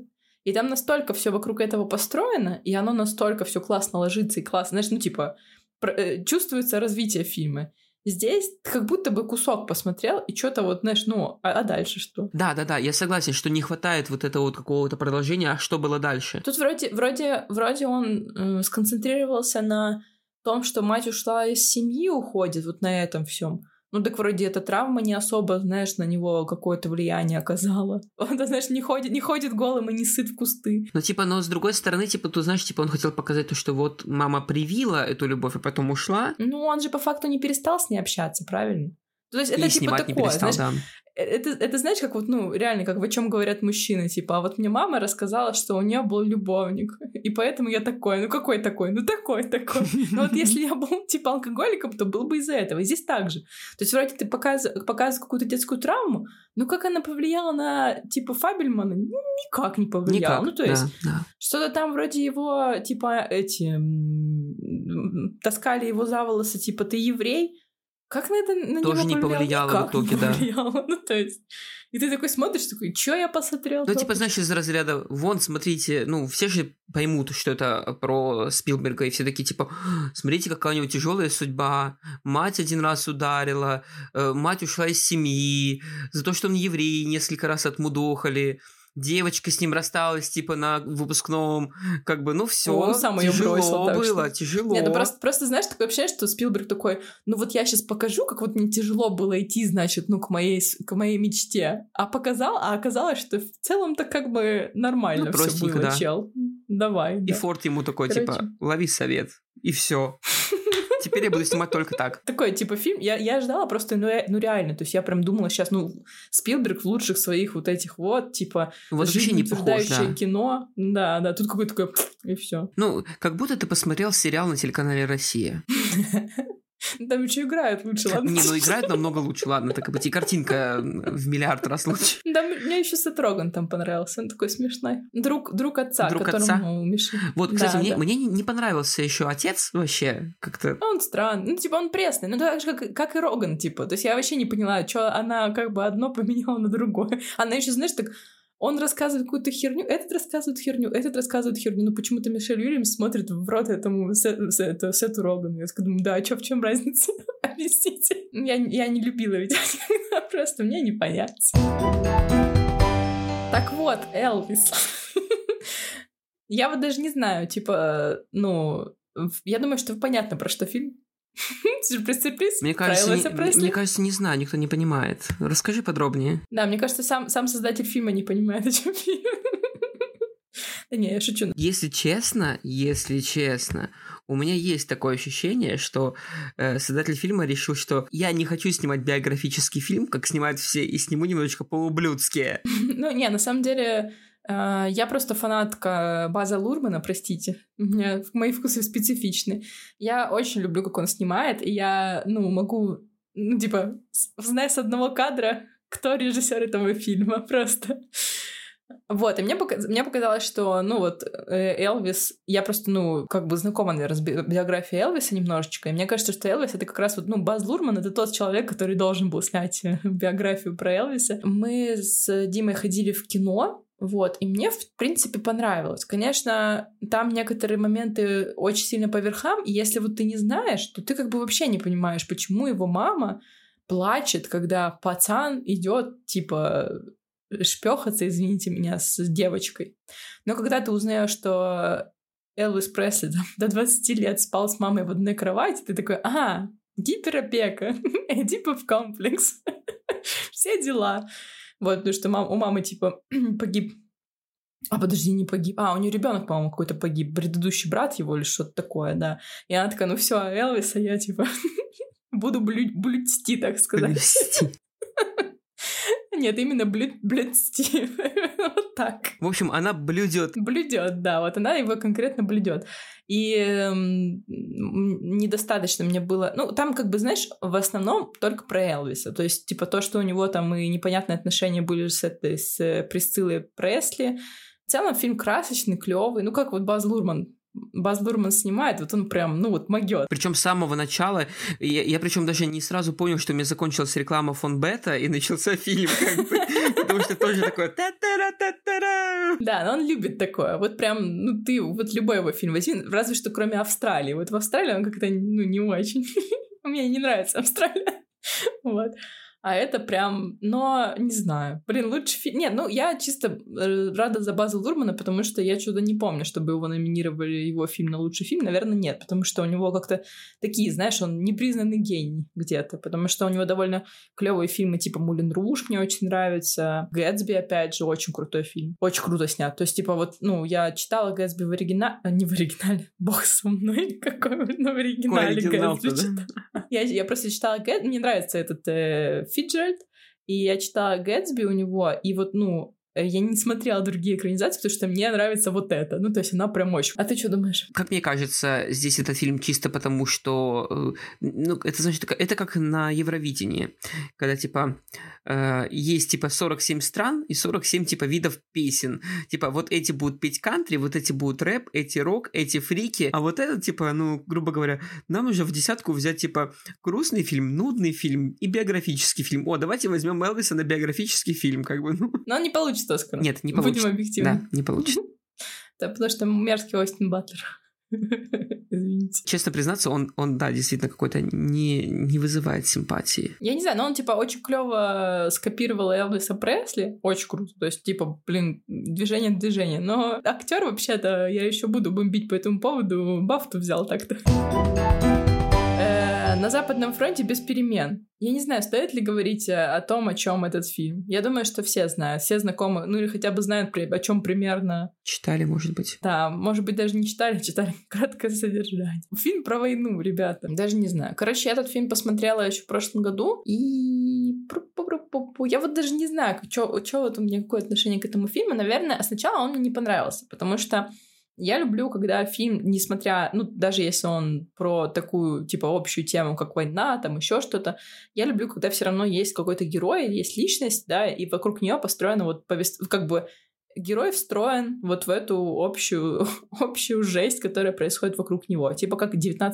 И там настолько все вокруг этого построено, и оно настолько все классно ложится и классно, знаешь, ну, типа, э, чувствуется развитие фильма. Здесь как будто бы кусок посмотрел, и что-то вот, знаешь, ну, а, а дальше что? Да, да, да, я согласен, что не хватает вот этого вот какого-то продолжения, а что было дальше? Тут вроде, вроде, вроде он э, сконцентрировался на том, что мать ушла из семьи, уходит вот на этом всем. Ну, так вроде эта травма не особо, знаешь, на него какое-то влияние оказала. <laughs> Он, знаешь, не ходит, не ходит голым и не сыт в кусты. Ну, типа, но с другой стороны, типа, ты знаешь, типа, он хотел показать то, что вот мама привила эту любовь, а потом ушла. Ну, он же по факту не перестал с ней общаться, правильно? То есть это и типа такое, знаешь, да. Это, это знаешь, как вот, ну, реально, как о чем говорят мужчины, типа, а вот мне мама рассказала, что у нее был любовник, и поэтому я такой, ну какой такой, ну такой такой. Но вот если я был, типа, алкоголиком, то был бы из-за этого. И здесь так же. То есть вроде ты показываешь, показываешь какую-то детскую травму, но как она повлияла на, типа, Фабельмана? Никак не повлияла. Никак, ну, то есть, да, да. что-то там вроде его, типа, эти, таскали его за волосы, типа, ты еврей, как на это на Тоже него не повлияло в Никак итоге, да. повлияло. Ну, то есть... И ты такой смотришь, такой, что я посмотрел? Ну, типа, знаешь, из разряда, вон, смотрите, ну, все же поймут, что это про Спилберга, и все такие, типа, смотрите, какая у него тяжелая судьба, мать один раз ударила, э, мать ушла из семьи, за то, что он еврей, несколько раз отмудохали, девочка с ним рассталась, типа, на выпускном, как бы, ну, все, Он сам её тяжело бросил, было, что- тяжело. Нет, ну просто, просто знаешь, такое ощущение, что Спилберг такой, ну вот я сейчас покажу, как вот мне тяжело было идти, значит, ну, к моей, к моей мечте. А показал, а оказалось, что в целом-то как бы нормально Ну, все было, да. чел. Давай. И да. Форд ему такой, Короче. типа, лови совет, и все. Теперь я буду снимать только так. Такой, типа, фильм, я, я ждала просто, ну, ре- ну, реально, то есть я прям думала сейчас, ну, Спилберг в лучших своих вот этих вот, типа, Вот вообще не похож, да. кино, да, да, тут какой-то такой, и все. Ну, как будто ты посмотрел сериал на телеканале «Россия». <laughs> Там еще играют лучше, ладно? Не, ну играет намного лучше, ладно, так быть и картинка в миллиард раз лучше. Да, м- мне еще Сет Роган там понравился, он такой смешной. Друг, друг отца, Друг которому отца? Вот, кстати, Да, мне, да. мне не не понравился еще отец вообще, как-то... Он странный, ну, типа, он пресный, ну, так же, как, как и Роган, типа. То есть я вообще не поняла, что она как бы одно поменяла на другое. Она еще, знаешь, так он рассказывает какую-то херню, этот рассказывает херню, этот рассказывает херню. Ну, почему-то Мишель Уильямс смотрит в рот этому Се- Се- это, Сету Рогану. Я такая думаю, да, а чё, в чем разница? <laughs> Объясните. Ну, Я, я не любила ведь <laughs> просто мне не понять. Так вот, Элвис. <laughs> Я вот даже не знаю, типа, ну, я думаю, что понятно, про что фильм. <laughs> Сюрприз-сюрприз. Мне Про кажется, не- мне кажется, не знаю, никто не понимает. Расскажи подробнее. Да, мне кажется, сам, сам создатель фильма не понимает, <laughs> о чем фильм. Да не, я шучу. Если честно, если честно, у меня есть такое ощущение, что э, создатель фильма решил, что я не хочу снимать биографический фильм, как снимают все, и сниму немножечко по-ублюдски. <laughs> Ну, не, на самом деле, я просто фанатка База Лурмана, простите. <laughs> Мои вкусы специфичны. Я очень люблю, как он снимает, и я, ну, могу, ну, типа, зная с одного кадра, кто режиссер этого фильма, <laughs> просто. Вот, и мне, пока- мне показалось, что, ну вот, э, Элвис, я просто, ну, как бы знакома, наверное, с би- биографией Элвиса немножечко, и мне кажется, что Элвис — это как раз вот, ну, Баз Лурман — это тот человек, который должен был снять <laughs> биографию про Элвиса. Мы с Димой ходили в кино, вот, и мне, в принципе, понравилось. Конечно, там некоторые моменты очень сильно по верхам, и если вот ты не знаешь, то ты как бы вообще не понимаешь, почему его мама плачет, когда пацан идет, типа, шпехаться, извините меня, с девочкой. Но когда ты узнаешь, что Элвис Пресли там, до 20 лет спал с мамой в одной кровати, ты такой, ага, гиперопека, <laughs> Эдипов комплекс, <laughs> все дела. Вот, потому что мам, у мамы, типа, <clears throat> погиб а подожди, не погиб. А, у нее ребенок, по-моему, какой-то погиб. Предыдущий брат его или что-то такое, да. И она такая, ну все, Элвиса я типа <laughs> буду блю- блюдти, так сказать. Блюсти. <laughs> Нет, именно блю- блюдти. <laughs> Вот так. В общем, она блюдет. Блюдет, да, вот она его конкретно блюдет. И эм, недостаточно мне было... Ну, там, как бы, знаешь, в основном только про Элвиса. То есть, типа, то, что у него там и непонятные отношения были с этой, с Присциллой Пресли, целом фильм красочный, клевый. Ну, как вот Баз Лурман Баз Лурман снимает, вот он прям, ну вот могет. Причем с самого начала, я, я причем даже не сразу понял, что у меня закончилась реклама фон Бета и начался фильм, как бы, потому что тоже такое та та та та Да, но он любит такое. Вот прям, ну ты, вот любой его фильм возьми, разве что кроме Австралии. Вот в Австралии он как-то, ну, не очень. <laughs> Мне не нравится Австралия. <laughs> Вот. А это прям, но не знаю. Блин, лучше фильм. Нет, ну я чисто э, рада за База Лурмана, потому что я что-то не помню, чтобы его номинировали его фильм на лучший фильм. Наверное, нет, потому что у него как-то такие, знаешь, он непризнанный гений где-то, потому что у него довольно клевые фильмы, типа Мулин Руш мне очень нравится. Гэтсби, опять же, очень крутой фильм. Очень круто снят. То есть, типа, вот, ну, я читала Гэтсби в оригинале, а не в оригинале, <laughs> бог со мной, какой, ну, в оригинале Гэтсби. Да? Я, я просто читала Гэтсби, мне нравится этот э, Фиджеральд, и я читала Гэтсби у него, и вот, ну, я не смотрела другие экранизации, потому что мне нравится вот это. Ну, то есть она прям очень. А ты что думаешь? Как мне кажется, здесь этот фильм чисто потому, что... Э, ну, это значит, это как на Евровидении, когда, типа, э, есть, типа, 47 стран и 47, типа, видов песен. Типа, вот эти будут петь кантри, вот эти будут рэп, эти рок, эти фрики, а вот этот, типа, ну, грубо говоря, нам уже в десятку взять, типа, грустный фильм, нудный фильм и биографический фильм. О, давайте возьмем Элвиса на биографический фильм, как бы, ну. Но он не получится получится Оскар. Нет, не получится. Будем объективны. Да, не получится. <laughs> Да, потому что мерзкий Остин Батлер. <laughs> Извините. Честно признаться, он, он да, действительно какой-то не, не вызывает симпатии. Я не знаю, но он, типа, очень клево скопировал Элвиса Пресли. Очень круто. То есть, типа, блин, движение движение. Но актер вообще-то, я еще буду бомбить по этому поводу, Бафту взял так-то. Э, на Западном фронте без перемен. Я не знаю, стоит ли говорить э, о том, о чем этот фильм. Я думаю, что все знают, все знакомы, ну или хотя бы знают, о чем примерно. Читали, может быть. Да, может быть, даже не читали, а читали <laughs> краткое содержание. Фильм про войну, ребята. Даже не знаю. Короче, я этот фильм посмотрела еще в прошлом году, и я вот даже не знаю, что вот у меня какое отношение к этому фильму. Наверное, сначала он мне не понравился, потому что я люблю, когда фильм, несмотря, ну, даже если он про такую, типа, общую тему, как война, там еще что-то, я люблю, когда все равно есть какой-то герой, есть личность, да, и вокруг нее построена вот повест... как бы герой встроен вот в эту общую, <laughs> общую жесть, которая происходит вокруг него, типа как 19-17.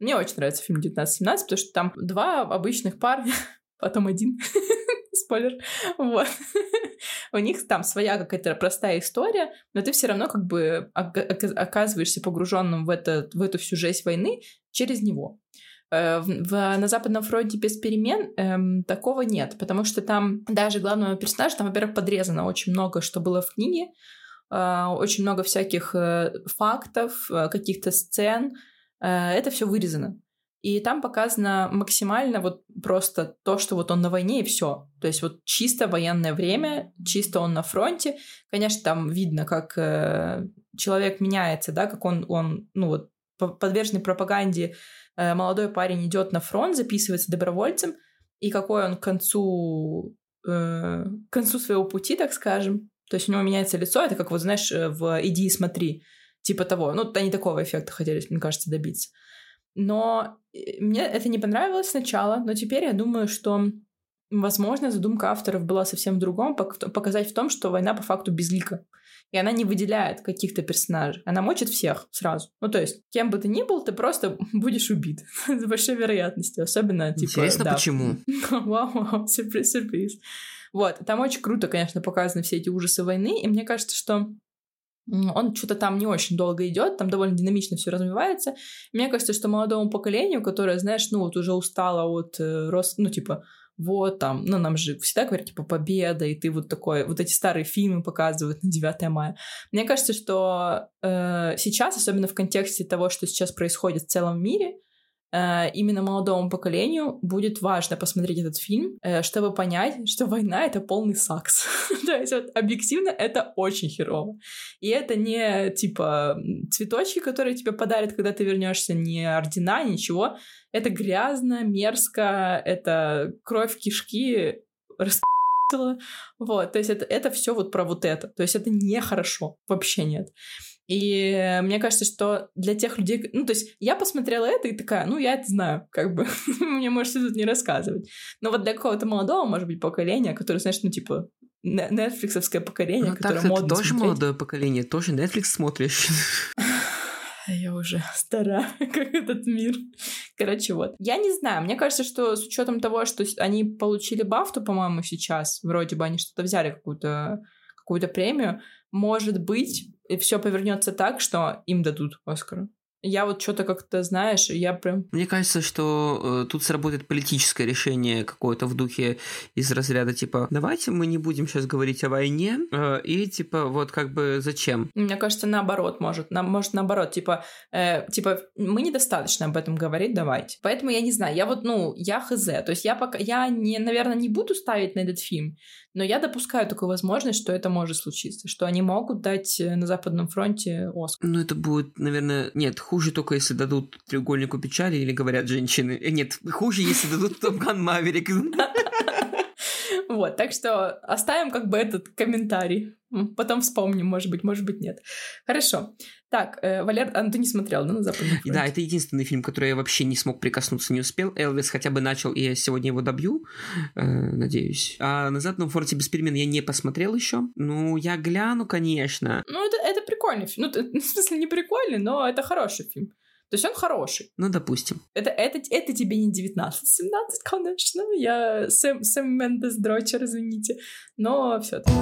Мне очень нравится фильм 19-17, потому что там два обычных парня, <laughs> потом один, <laughs> спойлер, вот. У них там своя какая-то простая история, но ты все равно как бы оказываешься погруженным в, это, в эту всю жесть войны через него. Э, в, в, на Западном фронте без перемен эм, такого нет, потому что там даже главного персонажа, там, во-первых, подрезано очень много, что было в книге, э, очень много всяких э, фактов, э, каких-то сцен, э, это все вырезано. И там показано максимально вот просто то, что вот он на войне и все. То есть вот чисто военное время, чисто он на фронте. Конечно, там видно, как э, человек меняется, да, как он, он ну вот подверженный пропаганде э, молодой парень идет на фронт, записывается добровольцем, и какой он к концу, э, к концу своего пути, так скажем, то есть у него меняется лицо, это как вот, знаешь, э, в «Иди и смотри», типа того. Ну, они такого эффекта хотели, мне кажется, добиться. Но э, мне это не понравилось сначала, но теперь я думаю, что, возможно, задумка авторов была совсем в другом, показать в том, что война по факту безлика. И она не выделяет каких-то персонажей. Она мочит всех сразу. Ну, то есть, кем бы ты ни был, ты просто <laughs> будешь убит. <laughs> С большой вероятностью. Особенно, типа... Интересно, да. почему? <laughs> Вау, вау, сюрприз, сюрприз. Вот. Там очень круто, конечно, показаны все эти ужасы войны. И мне кажется, что он что-то там не очень долго идет, там довольно динамично все развивается. Мне кажется, что молодому поколению, которое, знаешь, ну вот уже устало от э, рост, ну типа вот там, ну нам же всегда говорят, типа, победа, и ты вот такой, вот эти старые фильмы показывают на 9 мая. Мне кажется, что э, сейчас, особенно в контексте того, что сейчас происходит в целом мире, именно молодому поколению будет важно посмотреть этот фильм, э, чтобы понять, <laughs> что война — это полный сакс. <laughs> То есть вот, объективно это очень херово. И это не типа цветочки, которые тебе подарят, когда ты вернешься, не ордена, ничего. Это грязно, мерзко, это кровь кишки, вот, то есть это, это все вот про вот это. То есть это нехорошо, вообще нет. И мне кажется, что для тех людей... Ну, то есть я посмотрела это и такая, ну, я это знаю, как бы. <laughs> Мне можете тут не рассказывать. Но вот для какого-то молодого, может быть, поколения, который, знаешь, ну, типа, нетфликсовское поколение, ну, которое так, модно тоже смотреть. молодое поколение, тоже Netflix смотришь. <laughs> Я уже стара, <laughs> как этот мир. Короче, вот. Я не знаю, мне кажется, что с учетом того, что они получили бафту, по-моему, сейчас, вроде бы они что-то взяли какую-то какую-то премию, может быть, и все повернется так, что им дадут Оскар. Я вот что-то как-то, знаешь, я прям... Мне кажется, что э, тут сработает политическое решение какое-то в духе из разряда типа «давайте мы не будем сейчас говорить о войне», э, и типа вот как бы зачем? Мне кажется, наоборот может. Нам, может, наоборот, типа, э, типа мы недостаточно об этом говорить, давайте. Поэтому я не знаю, я вот, ну, я хз. То есть я пока, я, не, наверное, не буду ставить на этот фильм, но я допускаю такую возможность, что это может случиться, что они могут дать э, на Западном фронте Оскар. Ну, это будет, наверное... Нет, хуже только, если дадут треугольнику печали или говорят женщины. Э, нет, хуже, если дадут Топган Маверик. <laughs> Вот, так что оставим как бы этот комментарий. Потом вспомним, может быть, может быть, нет. Хорошо. Так, э, Валер, а, ну ты не смотрел, да, на Западном фронте? Да, это единственный фильм, который я вообще не смог прикоснуться, не успел. Элвис хотя бы начал, и я сегодня его добью, э, надеюсь. А на Западном фронте без перемен я не посмотрел еще. Ну, я гляну, конечно. Ну, это, это прикольный фильм. Ну, это, <laughs> в смысле, не прикольный, но это хороший фильм. То есть он хороший. Ну, допустим. Это, это, это тебе не 19-17, конечно. Я Сэм, Сэм Мендес Дрочер, извините. Но все таки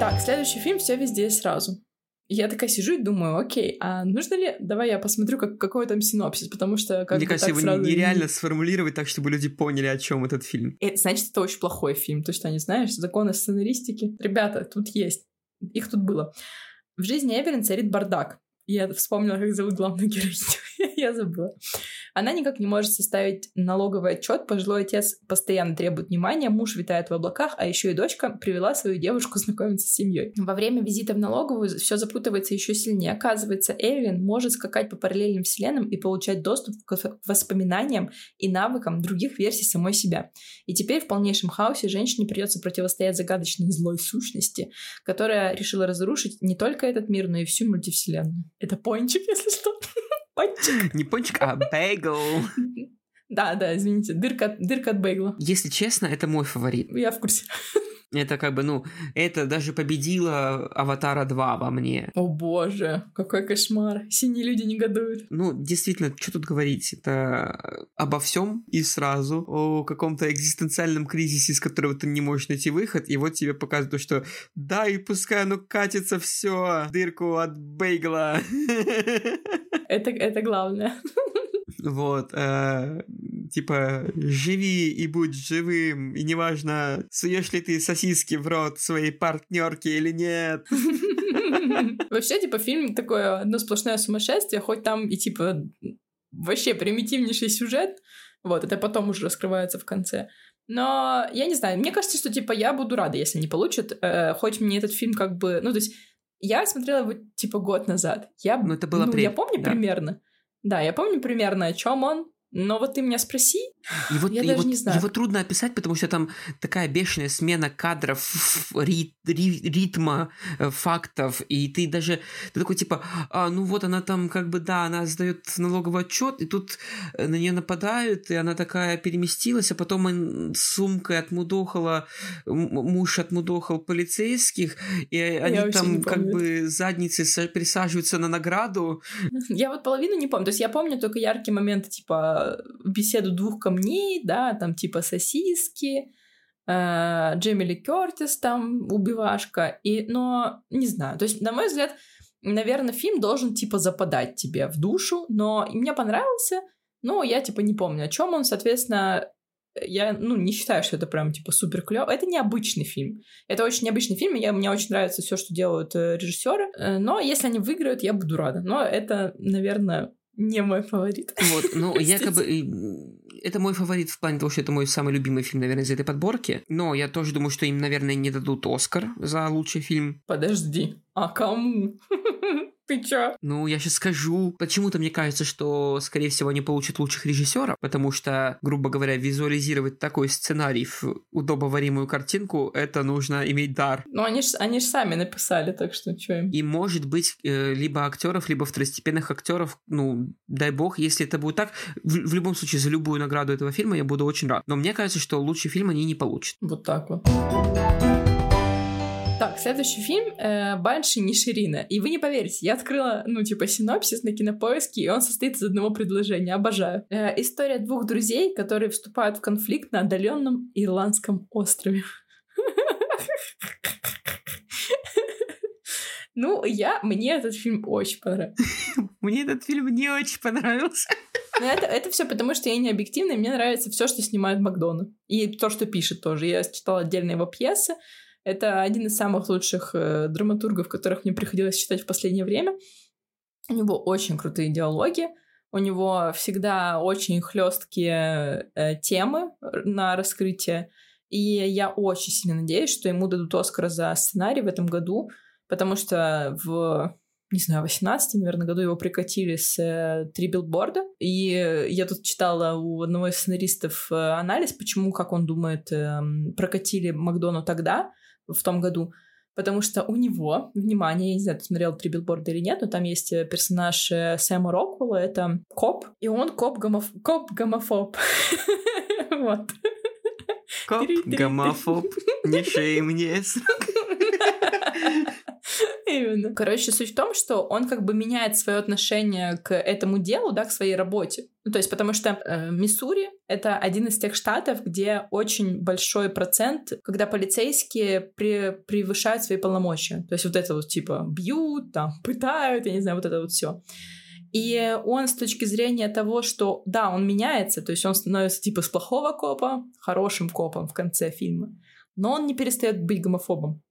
Так, следующий фильм «Все везде и сразу». Я такая сижу и думаю, окей, а нужно ли... Давай я посмотрю, как, какой там синопсис, потому что... Как Мне кажется, так его сразу нереально не- сформулировать так, чтобы люди поняли, о чем этот фильм. Это, значит, это очень плохой фильм. Ты что, не знаешь? Законы сценаристики. Ребята, тут есть. Их тут было. В жизни Эвелин царит бардак. Я вспомнила, как зовут главную героиню. <laughs> Я забыла. Она никак не может составить налоговый отчет. Пожилой отец постоянно требует внимания. Муж витает в облаках, а еще и дочка привела свою девушку знакомиться с семьей. Во время визита в налоговую все запутывается еще сильнее. Оказывается, Эвелин может скакать по параллельным вселенным и получать доступ к воспоминаниям и навыкам других версий самой себя. И теперь в полнейшем хаосе женщине придется противостоять загадочной злой сущности, которая решила разрушить не только этот мир, но и всю мультивселенную. Это пончик, если что. Пончик. Не пончик, а бейгл. Да, да, извините, дырка, дырка от бейгла. Если честно, это мой фаворит. Я в курсе. Это как бы, ну, это даже победило Аватара 2 во мне. О боже, какой кошмар. Синие люди негодуют. Ну, действительно, что тут говорить? Это обо всем и сразу, о каком-то экзистенциальном кризисе, из которого ты не можешь найти выход, и вот тебе показывают, то, что да, и пускай оно катится все дырку от бейгла. <laughs> Это, это главное. Вот, э, типа, живи и будь живым, и неважно, суешь ли ты сосиски в рот своей партнерки или нет. <laughs> Вообще, типа, фильм такое одно сплошное сумасшествие, хоть там и, типа, вообще примитивнейший сюжет, вот, это потом уже раскрывается в конце. Но я не знаю, мне кажется, что, типа, я буду рада, если они получат, э, хоть мне этот фильм как бы, ну, то есть, я смотрела его, типа, год назад. Я, Ну, это было ну, при- я помню да. примерно. Да, я помню примерно, о чем он, но вот ты меня спроси, Его, Я его- даже не знаю. его трудно описать, потому что там такая бешеная смена кадров, ри- ри- ритма, э, фактов, и ты даже ты такой типа, а, ну вот она там как бы, да, она сдает налоговый отчет, и тут э, на нее нападают, и она такая переместилась, а потом он сумкой отмудохала, муж отмудохал полицейских, и они не там как бы задницы са- присаживаются на награду, Я вот половину не помню. То есть я помню только яркие моменты, типа беседу двух камней, да, там типа сосиски, э, Джейми Ли Кертис там, убивашка. И, но не знаю. То есть, на мой взгляд, наверное, фильм должен типа западать тебе в душу, но мне понравился, но я типа не помню, о чем он, соответственно, я, ну, не считаю, что это прям, типа, супер клево. Это необычный фильм. Это очень необычный фильм, я, мне очень нравится все, что делают э, режиссеры. Э, но если они выиграют, я буду рада. Но это, наверное, не мой фаворит. Вот, ну, <laughs> Простите. якобы... и, Это мой фаворит в плане того, что это мой самый любимый фильм, наверное, из этой подборки. Но я тоже думаю, что им, наверное, не дадут Оскар за лучший фильм. Подожди. А кому? <laughs> Ты чё? Ну, я сейчас скажу. Почему-то мне кажется, что, скорее всего, они получат лучших режиссеров, потому что, грубо говоря, визуализировать такой сценарий в удобоваримую картинку, это нужно иметь дар. Ну, они же они ж сами написали, так что чё им? И, может быть, э, либо актеров, либо второстепенных актеров, ну, дай бог, если это будет так. В, в любом случае, за любую награду этого фильма я буду очень рад. Но мне кажется, что лучший фильм они не получат. Вот так вот. Следующий фильм э, «Банши Ниширина». И вы не поверите, я открыла, ну, типа, синопсис на кинопоиске, и он состоит из одного предложения. Обожаю. Э, история двух друзей, которые вступают в конфликт на отдаленном ирландском острове. Ну, я, мне этот фильм очень понравился. Мне этот фильм не очень понравился. Но это, это все потому, что я не объективная, мне нравится все, что снимает Макдона. И то, что пишет тоже. Я читала отдельно его пьесы. Это один из самых лучших э, драматургов, которых мне приходилось читать в последнее время. У него очень крутые диалоги. У него всегда очень хлесткие э, темы на раскрытие. И я очень сильно надеюсь, что ему дадут Оскар за сценарий в этом году, потому что в не знаю, 18 наверное, году его прикатили с э, три билборда. И я тут читала у одного из сценаристов э, анализ, почему, как он думает, э, прокатили Макдону тогда, в том году. Потому что у него, внимание, я не знаю, ты смотрел «Три билборда» или нет, но там есть э, персонаж э, Сэма Роквелла, это коп, и он коп-гомофоб. Коп-гомофоб. <laughs> Вот. Коп-гомофоб, не шей мне. <laughs> Именно. Короче, суть в том, что он как бы меняет свое отношение к этому делу, да, к своей работе. Ну, то есть, потому что э, Миссури — это один из тех штатов, где очень большой процент, когда полицейские при, превышают свои полномочия. То есть вот это вот типа бьют, там, пытают, я не знаю, вот это вот все. И он с точки зрения того, что да, он меняется, то есть он становится типа с плохого копа хорошим копом в конце фильма, но он не перестает быть гомофобом.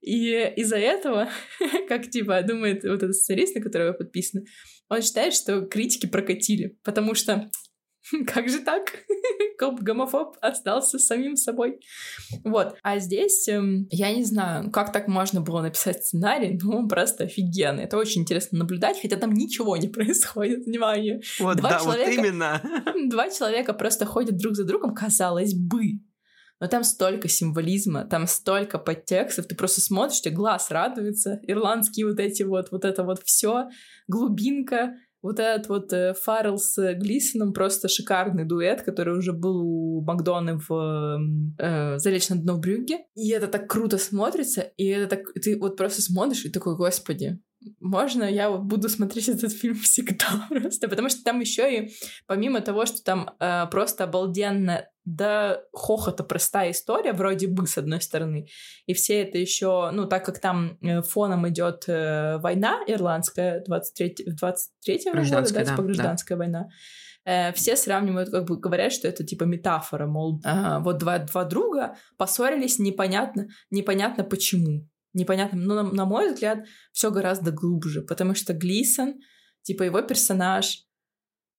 И из-за этого, <laughs> как типа думает вот этот сценарист, на которого подписано, он считает, что критики прокатили, потому что <laughs> как же так? <laughs> Коп-гомофоб остался самим собой. Вот. А здесь, эм, я не знаю, как так можно было написать сценарий, но он просто офигенный. Это очень интересно наблюдать, хотя там ничего не происходит. Внимание. Вот, два да, человека, вот именно. Два человека просто ходят друг за другом, казалось бы. Но там столько символизма, там столько подтекстов, ты просто смотришь, тебе глаз радуется, ирландские вот эти вот, вот это вот все, глубинка, вот этот вот э, Фаррелл с Глисоном просто шикарный дуэт, который уже был у Макдоны в э, «Залечь на дно в брюге». И это так круто смотрится, и это так... Ты вот просто смотришь и такой, господи, можно я вот буду смотреть этот фильм всегда <laughs> просто, потому что там еще и помимо того, что там э, просто обалденно да хохота простая история вроде бы с одной стороны, и все это еще, ну так как там э, фоном идет э, война ирландская 23 23 года, да, типа гражданская да. война, э, все сравнивают, как бы говорят, что это типа метафора, мол, э, вот два, два друга поссорились непонятно, непонятно почему непонятно. Но, на, на мой взгляд, все гораздо глубже, потому что Глисон, типа его персонаж,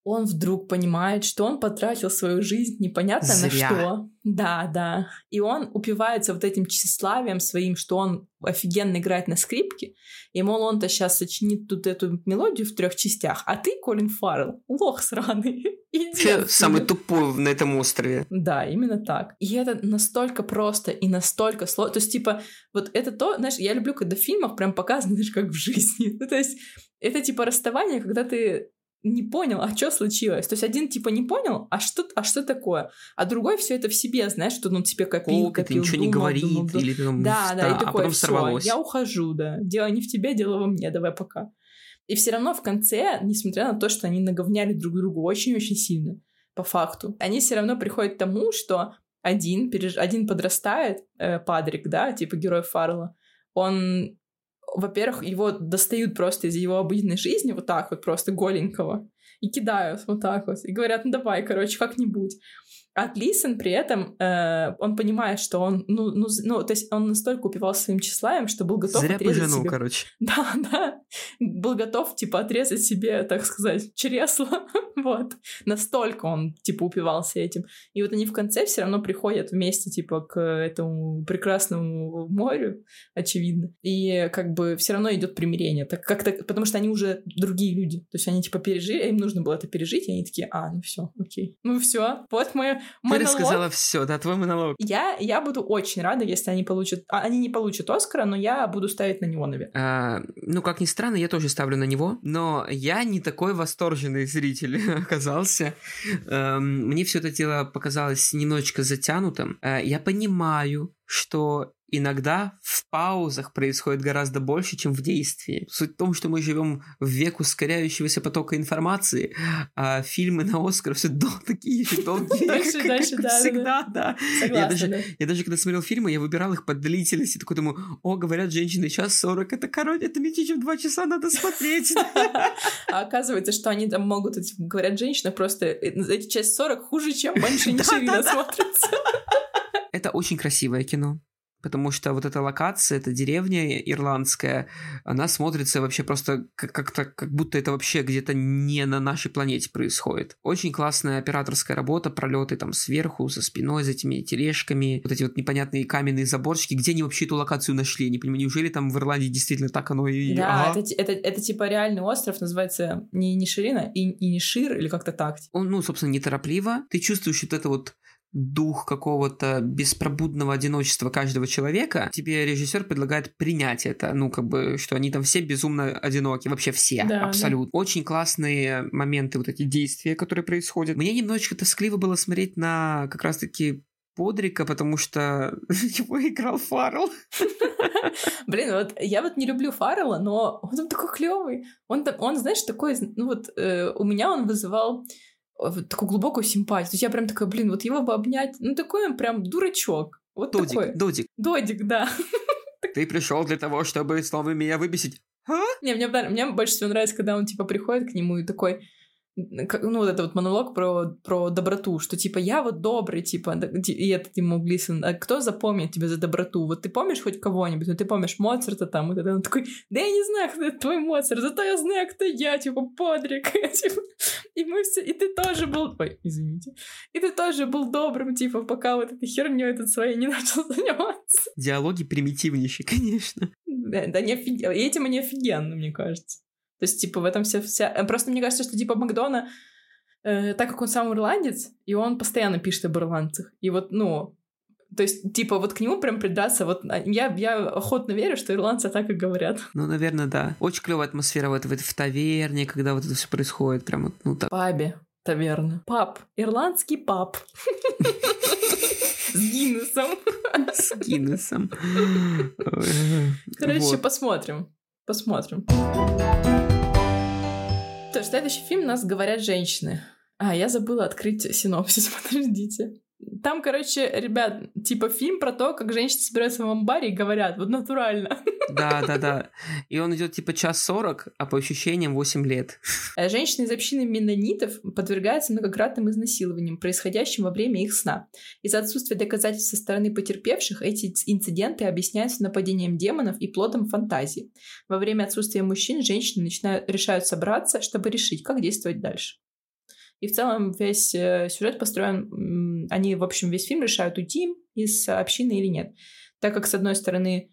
он вдруг понимает, что он потратил свою жизнь непонятно Зря. на что. Да, да. И он упивается вот этим тщеславием своим, что он офигенно играет на скрипке. И, мол, он-то сейчас сочинит тут эту мелодию в трех частях, а ты, Колин Фаррелл, лох сраный. <laughs> Иди Самый тупой на этом острове. Да, именно так. И это настолько просто и настолько сложно. То есть, типа, вот это то, знаешь, я люблю, когда в фильмах прям показано, знаешь, как в жизни. <laughs> Ну, то есть, это типа расставание, когда ты не понял, а что случилось. То есть один типа не понял, а что, а что такое? А другой все это в себе, знаешь, что он тебе копил, О, копил, ничего думал, не говорит, думал, думал. или там, да, да, и а такой, все, я ухожу, да, дело не в тебе, дело во мне, давай пока. И все равно в конце, несмотря на то, что они наговняли друг другу очень-очень сильно, по факту, они все равно приходят к тому, что один, переж... один подрастает, э, Падрик, да, типа герой Фаррелла, он во-первых, его достают просто из его обыденной жизни, вот так вот просто голенького, и кидают вот так вот. И говорят, ну давай, короче, как-нибудь. А Лисен при этом, э, он понимает, что он, ну, ну, ну, то есть он настолько упивался своим тщеславием, что был готов Зря отрезать поженул, себе... короче. <laughs> Да, да. Был готов, типа, отрезать себе, так сказать, <laughs> чресло. вот. Настолько он, типа, упивался этим. И вот они в конце все равно приходят вместе, типа, к этому прекрасному морю, очевидно. И как бы все равно идет примирение. Так как-то, потому что они уже другие люди. То есть они, типа, пережили, им нужно было это пережить, и они такие, а, ну все, окей. Ну все, вот мы ты рассказала все, да, твой монолог. Я, я буду очень рада, если они получат... А, они не получат Оскара, но я буду ставить на него, наверное. А, ну, как ни странно, я тоже ставлю на него, но я не такой восторженный зритель <laughs> оказался. Эм, мне все это дело показалось немножечко затянутым. Э, я понимаю, что иногда в паузах происходит гораздо больше, чем в действии. Суть в том, что мы живем в век ускоряющегося потока информации, а фильмы на Оскар все дол- <laughs> такие же долгие, как, всегда, да. Я даже, когда смотрел фильмы, я выбирал их по длительности, такой думаю, о, говорят, женщины час 40, это короче, это меньше, чем два часа надо смотреть. <laughs> А оказывается, что они там могут, говорят женщины, просто э, эти часть 40 хуже, чем больше <laughs> не Да-да-да. смотрится. Это очень красивое кино. Потому что вот эта локация, эта деревня ирландская, она смотрится вообще просто как- как-то, как будто это вообще где-то не на нашей планете происходит. Очень классная операторская работа, пролеты там сверху, за спиной, за этими тележками, вот эти вот непонятные каменные заборчики. Где они вообще эту локацию нашли? Не понимаю, неужели там в Ирландии действительно так оно и... Да, Ага. это, это, это типа реальный остров, называется не, не Ширина и, и не Шир, или как-то так. Он, ну, собственно, неторопливо. Ты чувствуешь вот это вот дух какого-то беспробудного одиночества каждого человека, тебе режиссер предлагает принять это, ну, как бы, что они там все безумно одиноки, вообще все, Да, абсолютно. Очень классные моменты, вот эти действия, которые происходят. Мне немножечко тоскливо было смотреть на как раз-таки Подрика, потому что <laughs> его играл Фаррелл. <laughs> Блин, вот я вот не люблю Фаррелла, но он там такой клевый. Он, там- он, знаешь, такой, ну вот э, у меня он вызывал такую глубокую симпатию. То есть я прям такая, блин, вот его бы обнять. Ну такой он прям дурачок. Вот такой. Додик, Додик, Додик, да. ты пришел для того, чтобы снова меня выбесить. А? Не, мне, мне больше всего нравится, когда он, типа, приходит к нему и такой, ну, вот это вот монолог про, про доброту, что, типа, я вот добрый, типа, и этот ему Глисон, а кто запомнит тебя за доброту? Вот ты помнишь хоть кого-нибудь? Ну, ты помнишь Моцарта там, вот это, он такой, да я не знаю, кто это твой Моцарт, зато я знаю, кто я, типа, Подрик, <laughs> типа, и мы все, и ты тоже был, ой, извините, и ты тоже был добрым, типа, пока вот этой херней этот своей не <laughs> начал заниматься. Диалоги примитивнейшие, конечно. Да, да не офиген... и этим они офигенно, мне кажется. То есть, типа, в этом вся... вся... э, Просто мне кажется, что, типа, Макдона, э, так как он сам ирландец, и он постоянно пишет об ирландцах. И вот, ну, то есть, типа, вот к нему прям придраться, вот а, я, я охотно верю, что ирландцы так и говорят. Ну, наверное, да. Очень клевая атмосфера вот в, этой- в таверне, когда вот это все происходит. Прям вот, ну так. Пабе, таверна. Паб. Ирландский паб. С Гиннесом. С Гиннесом. Короче, Вот. посмотрим. Посмотрим. То, следующий фильм нас говорят женщины. А, я забыла открыть синопсис, <laughs> подождите. Там, короче, ребят, типа фильм про то, как женщины собираются в амбаре и говорят, вот натурально. Да, да, да. И он идет типа час сорок, а по ощущениям 8 лет. Э, Женщины из общины меннонитов подвергаются многократным изнасилованиям, происходящим во время их сна. Из-за отсутствия доказательств со стороны потерпевших эти инциденты объясняются нападением демонов и плодом фантазии. Во время отсутствия мужчин женщины начинают, решают собраться, чтобы решить, как действовать дальше. И в целом весь э, сюжет построен, они, в общем, весь фильм решают, уйти из общины или нет. Так как, с одной стороны,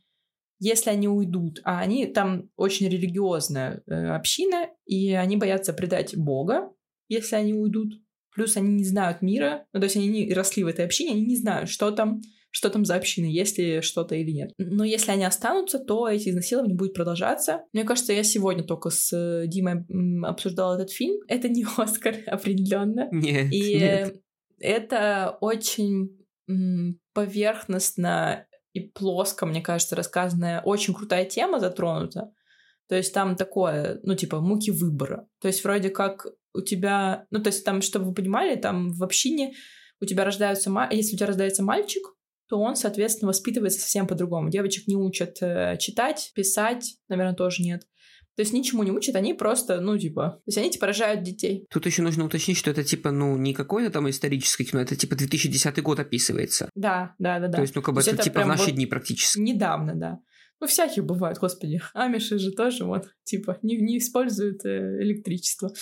если они уйдут, а они там очень религиозная э, община, и они боятся предать Бога, если они уйдут. Плюс они не знают мира, ну, то есть они не росли в этой общине, они не знают, что там, что там за община, есть ли что-то или нет. Но если они останутся, то эти изнасилования будут продолжаться. Мне кажется, я сегодня только с э, Димой обсуждала этот фильм. <laughs> Это не Оскар <laughs> определенно. Нет, И нет. это очень поверхностно и плоско, мне кажется, рассказанная. Очень крутая тема затронута. То есть там такое, ну, типа, муки выбора. То есть вроде как у тебя... Ну, то есть там, чтобы вы понимали, там в общине у тебя рождаются... Если у тебя рождается мальчик, то он, соответственно, воспитывается совсем по-другому. Девочек не учат э, читать, писать, наверное, тоже нет. То есть ничему не учат, они просто, ну, типа, то есть они, типа, рожают детей. Тут еще нужно уточнить, что это, типа, ну, не какое-то там историческое кино, это, типа, 2010 год описывается. Да, да, да, да. То есть, ну, как бы это, это, типа, в наши вот дни практически. Недавно, да. Ну, всяких бывает, господи. Амиши же тоже вот, типа, не, не используют э, электричество.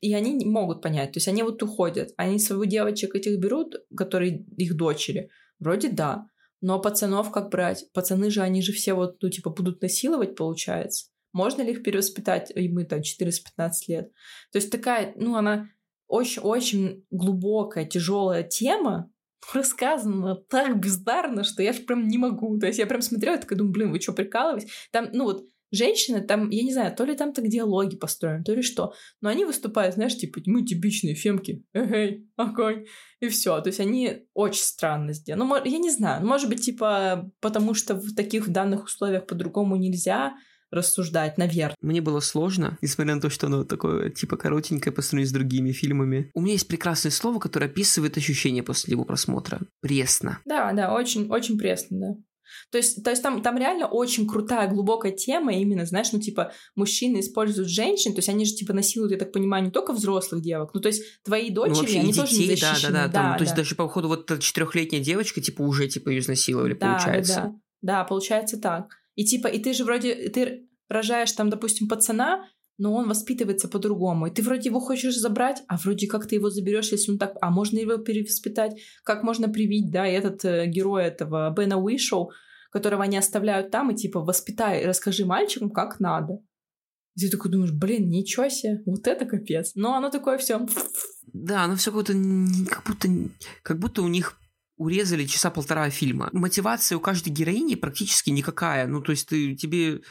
И они не могут понять. То есть они вот уходят. Они своих девочек этих берут, которые их дочери. Вроде да. Но пацанов как брать? Пацаны же, они же все вот, ну, типа, будут насиловать, получается. Можно ли их перевоспитать, и мы там 14-15 лет? То есть такая, ну, она очень-очень глубокая, тяжелая тема, <laughs> рассказана так бездарно, что я же прям не могу. То есть я прям смотрела и такая думаю, блин, вы что, прикалываетесь? Там, ну вот, женщины, там, я не знаю, то ли там так диалоги построены, то ли что, но они выступают, знаешь, типа, мы типичные фемки, эй, огонь, и все. То есть они очень странно сделаны. Ну, я не знаю, может быть, типа, потому что в таких данных условиях по-другому нельзя, рассуждать, наверное. Мне было сложно, несмотря на то, что оно такое, типа, коротенькое по сравнению с другими фильмами. У меня есть прекрасное слово, которое описывает ощущение после его просмотра. Пресно. Да, да, очень, очень пресно, да. То есть, то есть там, там реально очень крутая, глубокая тема, именно, знаешь, ну, типа, мужчины используют женщин, то есть они же, типа, насилуют, я так понимаю, не только взрослых девок, ну, то есть твои дочери, ну, вообще, они детей, тоже не защищены. Да, да, да, там, да, то есть даже, по ходу, вот четырехлетняя девочка, типа, уже, типа, ее изнасиловали, да, получается. Да, да, да, получается так. И типа, и ты же вроде, ты рожаешь там, допустим, пацана, но он воспитывается по-другому. И ты вроде его хочешь забрать, а вроде как ты его заберешь, если он так... А можно его перевоспитать? Как можно привить, да, этот э, герой этого Бена Уишоу, которого они оставляют там, и типа воспитай, расскажи мальчикам, как надо. И ты такой думаешь, блин, ничего себе, вот это капец. Но оно такое все. Да, оно все как-то как будто, как будто у них урезали часа полтора фильма. Мотивация у каждой героини практически никакая. Ну, то есть ты, тебе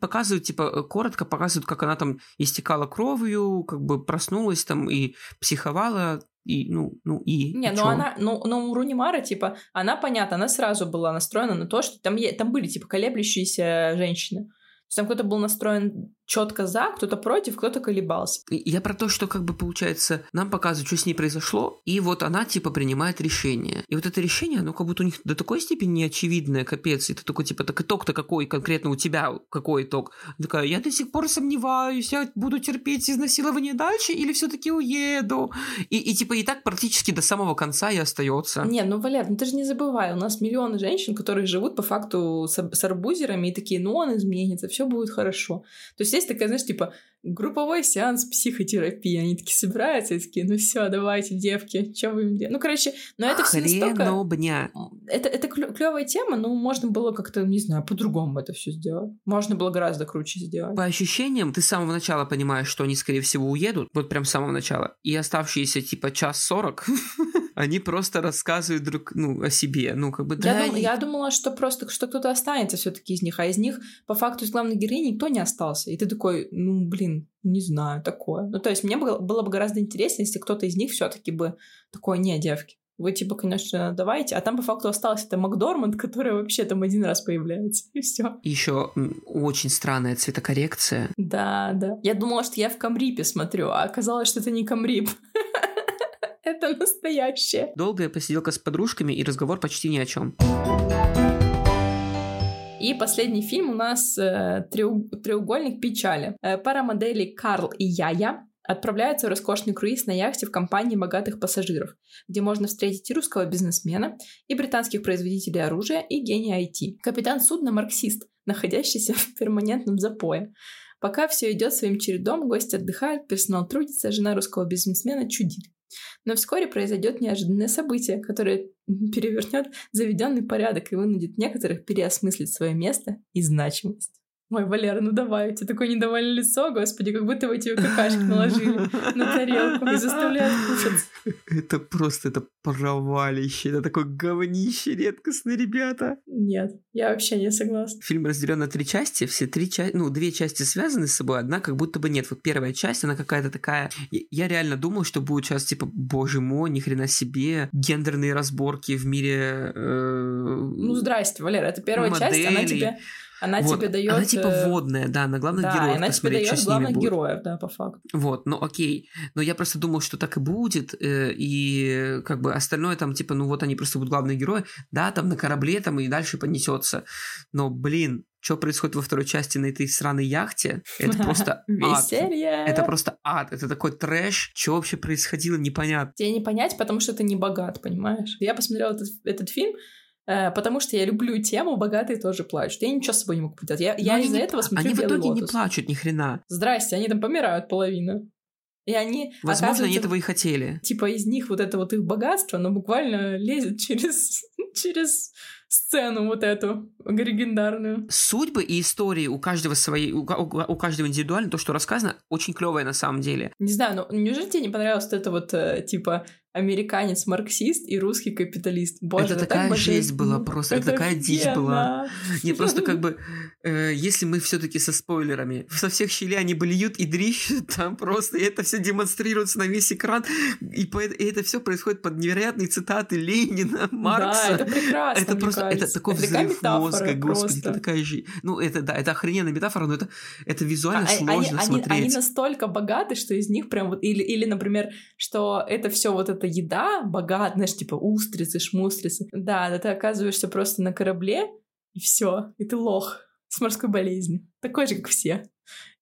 показывают, типа, э, коротко показывают, как она там истекала кровью, как бы проснулась там и психовала, и, ну, ну и... Не, ну она, ну, ну у Рунимара, типа, она, понятно, она сразу была настроена на то, что там, там были, типа, колеблющиеся женщины там кто-то был настроен четко за, кто-то против, кто-то колебался. Я про то, что как бы получается, нам показывают, что с ней произошло, и вот она типа принимает решение. И вот это решение, оно как будто у них до такой степени неочевидное, капец. И ты такой типа, так итог-то какой конкретно у тебя, какой итог? Такая, я до сих пор сомневаюсь, я буду терпеть изнасилование дальше или все-таки уеду? И, и типа и так практически до самого конца и остается. Не, ну Валер, ну ты же не забывай, у нас миллионы женщин, которые живут по факту с, с арбузерами и такие, ну он изменится, все будет хорошо. То есть есть такая, знаешь, типа, групповой сеанс психотерапии. Они такие собираются и такие, ну все, давайте, девки, что вы им делаете? Ну, короче, но это все настолько... Это, это клевая тема, но можно было как-то, не знаю, по-другому это все сделать. Можно было гораздо круче сделать. По ощущениям, ты с самого начала понимаешь, что они, скорее всего, уедут, вот прям с самого начала, и оставшиеся, типа, час сорок <laughs> они просто рассказывают друг, ну, о себе, ну, как бы, да. Я, дум, я думала, что просто, что кто-то останется все таки из них, а из них, по факту, из главной героини никто не остался. И ты такой, ну, блин, не знаю, такое. Ну, то есть мне было, было бы гораздо интереснее, если кто-то из них все таки бы такой, не, девки, вы, типа, конечно, давайте. А там, по факту, остался это Макдорманд, который вообще там один раз появляется. И все. Еще очень странная цветокоррекция. Да, да. Я думала, что я в Камрипе смотрю, а оказалось, что это не Камрип. <laughs> Это настоящее. Долгая посиделка с подружками и разговор почти ни о чем. И последний фильм у нас э, «Треугольник печали». Э, пара моделей Карл и Яя отправляются в роскошный круиз на яхте в компании богатых пассажиров, где можно встретить и русского бизнесмена, и британских производителей оружия, и гения IT. Капитан судна – марксист, находящийся в перманентном запое. Пока все идет своим чередом, гости отдыхают, персонал трудится, жена русского бизнесмена чудит. Но вскоре произойдет неожиданное событие, которое <laughs> перевернет заведенный порядок и вынудит некоторых переосмыслить свое место и значимость. Ой, Валера, ну давай, у тебя такое недовольное лицо, господи, как будто вы тебе какашки наложили на тарелку и заставляют кушать. Это просто, это провалище, это такое говнище редкостное, ребята. Нет, я вообще не согласна. Фильм разделен на три части, все три части, ну, две части связаны с собой, одна как будто бы нет. Вот первая часть, она какая-то такая... Я реально думал, что будет сейчас, типа, боже мой, ни хрена себе, гендерные разборки в мире... Э... Ну, здрасте, Валера, это первая моделей. часть, она тебе Она Вот. тебе дает... Она типа водная, да, на главных да, героев она тебе дает главных будет. героев, да, по факту. Вот, ну окей. Но я просто думал, что так и будет. э, И как бы остальное там, типа, ну вот они просто будут главные герои. Да, там на корабле там и дальше понесется. Но, блин, что происходит во второй части на этой сраной яхте? Это просто <laughs> ад. Это просто ад. Это такой трэш. Что вообще происходило, непонятно. Тебе не понять, потому что ты не богат, понимаешь? Я посмотрела этот, этот фильм, э, потому что я люблю тему «Богатые тоже плачут». Я ничего с собой не могу поделать. Я, я Но из-за не этого смотрю Они в «Белый итоге не лотос». плачут ни хрена. Здрасте, они там помирают половина. И они, Возможно, они этого и хотели. типа из них вот это вот их богатство, оно буквально лезет через, <laughs> через сцену вот эту легендарную. Судьбы и истории у каждого своей, у, у у каждого индивидуально, то, что рассказано, очень клевое на самом деле. Не знаю, но неужели тебе не понравилось вот это вот, э, типа, американец-марксист и русский капиталист? Боже, Это так такая жесть божественно. была просто, это такая дичь была. Не, просто как бы, э, если мы все-таки со спойлерами, со всех щелей они блюют и дрищут там просто, и это все демонстрируется на весь экран, и, по- и это все происходит под невероятные цитаты Ленина, Маркса. Да, это прекрасно, Это просто, это кажется. такой Это взрыв мозга, господи, просто. это такая же... Ну, это, да, это охрененная метафора, но это, это визуально А- а- сложно они, они, смотреть. они настолько богаты, что из них прям вот... Или, или например, что это все вот эта еда богат, знаешь, типа устрицы, шмустрицы. Да, да ты оказываешься просто на корабле, и все, и ты лох с морской болезнью. Такой же, как все.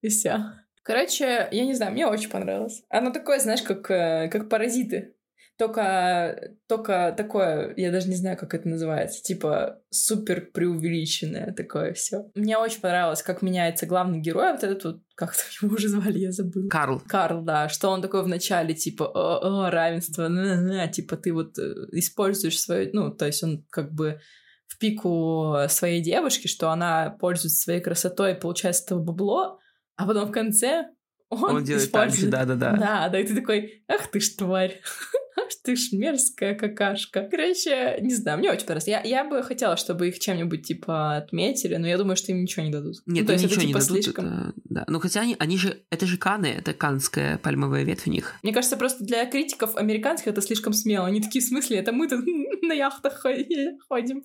И все. Короче, я не знаю, мне очень понравилось. Оно такое, знаешь, как, э, как паразиты. Только, только такое, я даже не знаю, как это называется, типа супер преувеличенное такое все. Мне очень понравилось, как меняется главный герой, вот этот вот, как его уже звали, я забыла. Карл, Карл, да, что он такой в начале, типа, о, о, равенство, на-на-на, типа, ты вот э, используешь свою, ну, то есть он как бы в пику своей девушки, что она пользуется своей красотой и получает с этого бабло, а потом в конце он, он делает так же, да-да-да. Да, да, и ты такой, ах ты ж тварь, <laughs> ты ж мерзкая какашка. Короче, не знаю, мне очень понравилось. Я, я бы хотела, чтобы их чем-нибудь, типа, отметили, но я думаю, что им ничего не дадут. Нет, ну, то есть ничего это, не типа, дадут. слишком. это- да. Ну, хотя они, они же... Это же Каны, это канская пальмовая ветвь у них. Мне кажется, просто для критиков американских это слишком смело. Они такие, в смысле, это мы тут <laughs> на яхтах хо- ходим.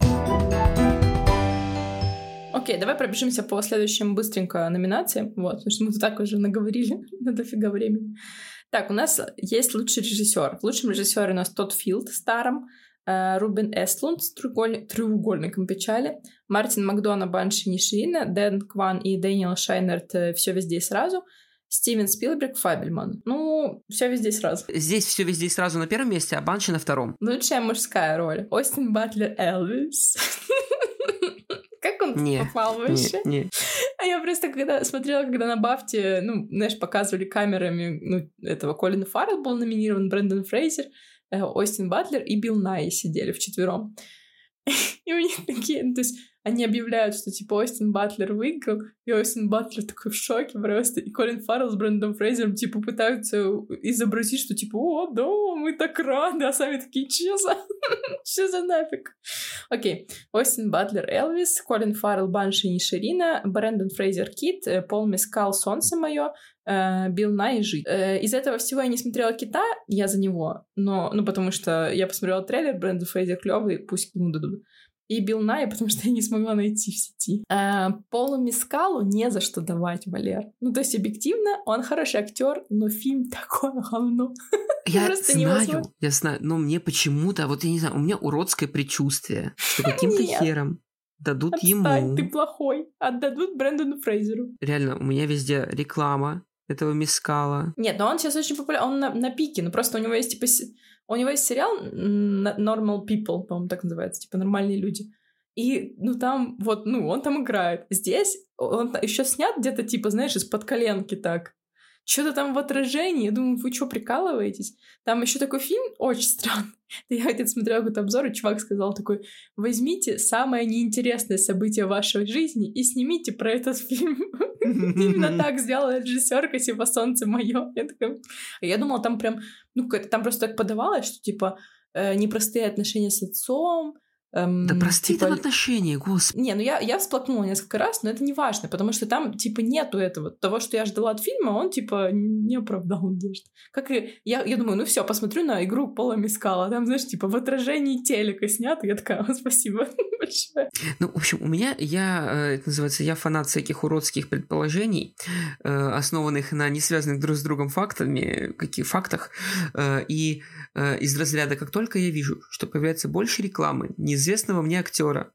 Окей, давай пробежимся по следующим быстренько номинациям. Вот, потому что мы тут так уже наговорили <laughs> на дофига времени. Так, у нас есть лучший режиссер. В лучшем режиссере у нас Тодд Филд старом, э, Рубен Эстлунд с треугольни- треугольником печали, Мартин Макдона, Банши Ниширина, Дэн Кван и Дэниел Шайнерт «Все везде и сразу», Стивен Спилберг, Фабельман. Ну, все везде сразу. Здесь все везде сразу на первом месте, а Банши на втором. Лучшая мужская роль. Остин Батлер Элвис. <laughs> Как он Не, попал вообще? Не, не. А я просто когда смотрела, когда на Бафте, ну, знаешь, показывали камерами, ну, этого Колина Фаррелл был номинирован, Брэндон Фрейзер, э, Остин Батлер и Билл Най сидели вчетвером. <laughs> И у них такие, ну, то есть они объявляют, что типа Остин Батлер выиграл, и Остин Батлер такой в шоке просто, и Колин Фаррелл с Брэндоном Фрейзером типа пытаются изобразить, что типа, о, да, мы так рады, а сами такие, че за... <laughs> Что за нафиг? Окей. Остин Батлер Элвис, Колин Фаррелл Банши Ниширина, Брэндон Фрейзер Кит, э, Пол Мескал Солнце мое, э, Билл Най Жить. Э, Из этого всего я не смотрела Кита, я за него, но, ну, потому что я посмотрела трейлер, Брэндон Фрейзер клевый, пусть ему дадут. И Билл Най, потому что я не смогла найти в сети. Э, Полу Мискалу не за что давать, Валер. Ну, то есть, объективно, он хороший актер, но фильм <laughs> такое говно. Я Просто знаю, я знаю, но мне почему-то, вот я не знаю, у меня уродское предчувствие, что каким-то хером дадут Отстань, ему. ты плохой. Отдадут Брэндону Фрейзеру. Реально, у меня везде реклама этого мискала. Нет, но он сейчас очень популярен, он на, на пике, ну просто у него есть типа се- у него есть сериал Normal People, по-моему, так называется, типа нормальные люди. И, ну, там, вот, ну, он там играет. Здесь он еще снят где-то, типа, знаешь, из-под коленки так. Что-то там в отражении. Я думаю, вы что, прикалываетесь? Там еще такой фильм очень <laughs> странный. Я где-то смотрела какой-то обзор, и чувак сказал такой, возьмите самое неинтересное событие вашей жизни и снимите про этот фильм. <laughs> Именно <laughs> так сделала режиссерка, типа, «Солнце мое». Я. А я думала, там прям... Ну, там просто так подавалось, что, типа, э, непростые отношения с отцом. Эм, Да простые типа, там отношения, господи. не, ну я, я всплакнула несколько раз, но это не важно, потому что там, типа, нету этого. Того, что я ждала от фильма, он, типа, не оправдал надежд. Как и... Я, я думаю, ну все, посмотрю на игру Пола Мискала. Там, знаешь, типа, в отражении телека снято. Я такая, «О, спасибо <laughs> большое. Ну, в общем, у меня, я, э, это называется, я фанат всяких уродских предположений, э, основанных на не связанных друг с другом фактами, каких фактах, э, и из разряда, как только я вижу, что появляется больше рекламы неизвестного мне актера,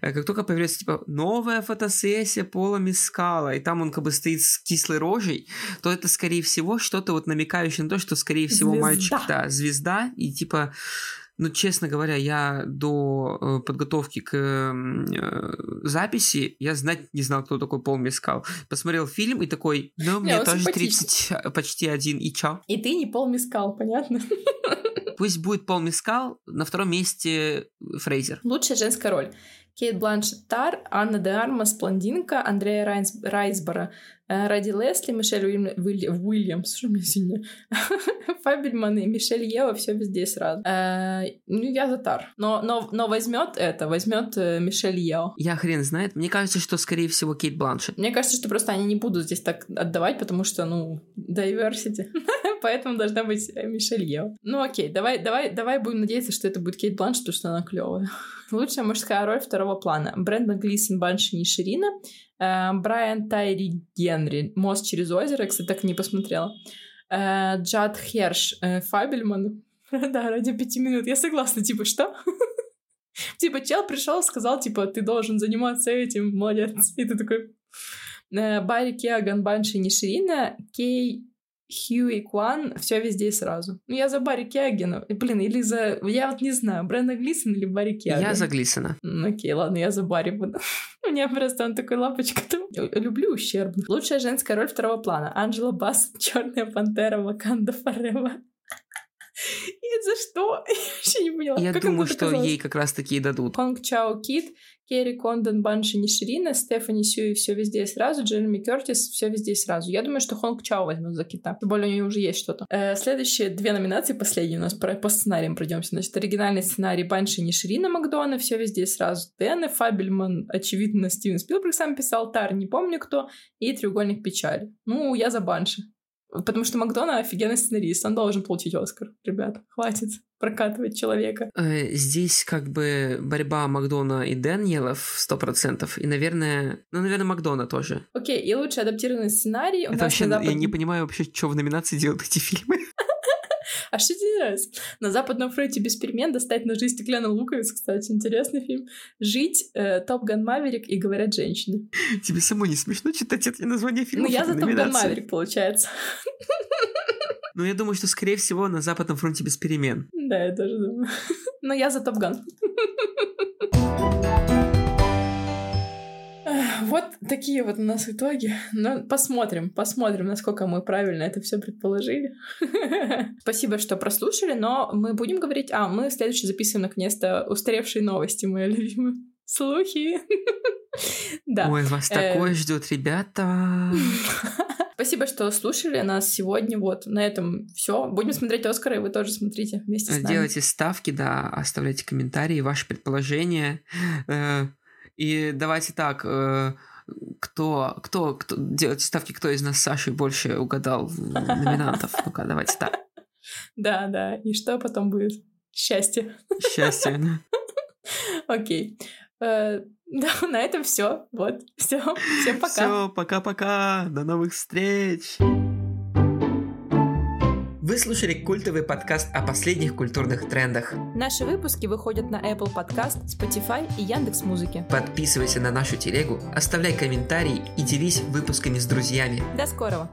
как только появляется, типа, новая фотосессия Пола Мискала, и там он как бы стоит с кислой рожей, то это, скорее всего, что-то вот намекающее на то, что, скорее всего, звезда. мальчик, да, звезда, и, типа, ну, честно говоря, я до э, подготовки к э, записи, я знать не знал, кто такой Пол Мискал. Посмотрел фильм и такой, ну, мне тоже 30, э, почти один, и чё? И ты не Пол Мискал, понятно? <laughs> Пусть будет Пол Мискал, на втором месте Фрейзер. Лучшая женская роль. Кейт Бланшет Тар, Анна де Армас Блондинка, Андрея Райнс, Райсбора, э, Ради Лесли, Мишель Уильям, Уильямс, что меня сегодня? <laughs> Фабельман и Мишель Ева, все везде сразу. Э, ну, я за Тар. Но, но, но возьмет это, возьмет э, Мишель Ева. Я хрен знает. Мне кажется, что, скорее всего, Кейт Бланшет. Мне кажется, что просто они не будут здесь так отдавать, потому что, ну, diversity. <laughs> Поэтому должна быть Мишель Ева. Ну, окей, давай, давай, давай будем надеяться, что это будет Кейт Бланшет, потому что она клевая. <laughs> Лучшая мужская роль второго плана. Брэндон Глисон, Банши Ниширина, э, Брайан Тайри Генри, «Мост через озеро», кстати, так и не посмотрела. Э, Джад Херш, э, Фабельман. <laughs> да, ради пяти минут. Я согласна, типа, что? <laughs> типа, чел пришел, сказал, типа, ты должен заниматься этим, молодец. И ты такой... Барри Кеаган, Банши Ниширина, Кей Хьюи Куан, все везде и сразу. Ну, я за Барри Киагена. Блин, или за... Я вот не знаю, Брэнда Глисон или Барри Киаген. Я за Глисона. Ну, окей, ладно, я за Барри буду. <laughs> У меня просто он такой лапочка. Люблю ущербно. Лучшая женская роль второго плана. Анджела Басс, <laughs> Черная пантера, Ваканда Форева. <laughs> И за что? Я вообще не поняла. Я думаю, что ей как раз таки и дадут. Хонг Чао Кит, Керри Кондон, Банши Ниширина, Стефани Сюи все везде и сразу, Джереми Кертис все везде и сразу. Я думаю, что Хонг Чао возьмут за кита. Тем более у нее уже есть что-то. Э, следующие две номинации, последние у нас по, по сценариям пройдемся. Значит, оригинальный сценарий Банши Ниширина Макдона, все везде и сразу. Дэн Фабельман, очевидно, Стивен Спилберг сам писал, Тар, не помню кто, и Треугольник печали. Ну, я за Банши. Потому что Макдона офигенный сценарист, он должен получить Оскар. Ребят, хватит прокатывать человека. Э, здесь как бы борьба Макдона и Дэниелов сто процентов. И, наверное, ну, наверное, Макдона тоже. Окей, и лучший адаптированный сценарий. Это вообще, запад... я не понимаю вообще, что в номинации делают эти фильмы. <laughs> А что нравится? На Западном фронте без перемен достать ножи стеклянный луковиц, кстати, интересный фильм. Жить, э, Top Gun Maverick и говорят женщины. Тебе самой не смешно читать эти названия фильмов? Ну, я за Top Gun Maverick, получается. Ну, я думаю, что, скорее всего, на Западном фронте без перемен. Да, я тоже думаю. Но я за Top Gun. Вот такие вот у нас итоги. Но посмотрим, посмотрим, насколько мы правильно это все предположили. <laughs> Спасибо, что прослушали, но мы будем говорить... А, мы следующий записываем, наконец-то, устаревшие новости, мои <laughs> любимые. Слухи. <laughs> Да. Ой, вас такое э, ждет, ребята. Спасибо, что слушали нас сегодня. Вот на этом все. Будем смотреть Оскара, и вы тоже смотрите вместе с нами. Делайте ставки, да, оставляйте комментарии, ваши предположения. И давайте так, э, кто, кто, кто, делайте ставки, кто из нас с Сашей больше угадал номинантов. <laughs> Ну-ка, давайте так. Да, да. И что потом будет? Счастье. Счастье. <laughs> Окей. Э, да, <laughs> на этом все. Вот. Все. Всем пока. Все, пока-пока. До новых встреч. Вы слушали культовый подкаст о последних культурных трендах. Наши выпуски выходят на Apple Podcast, Spotify и Яндекс Музыки. Подписывайся на нашу телегу, оставляй комментарии и делись выпусками с друзьями. До скорого!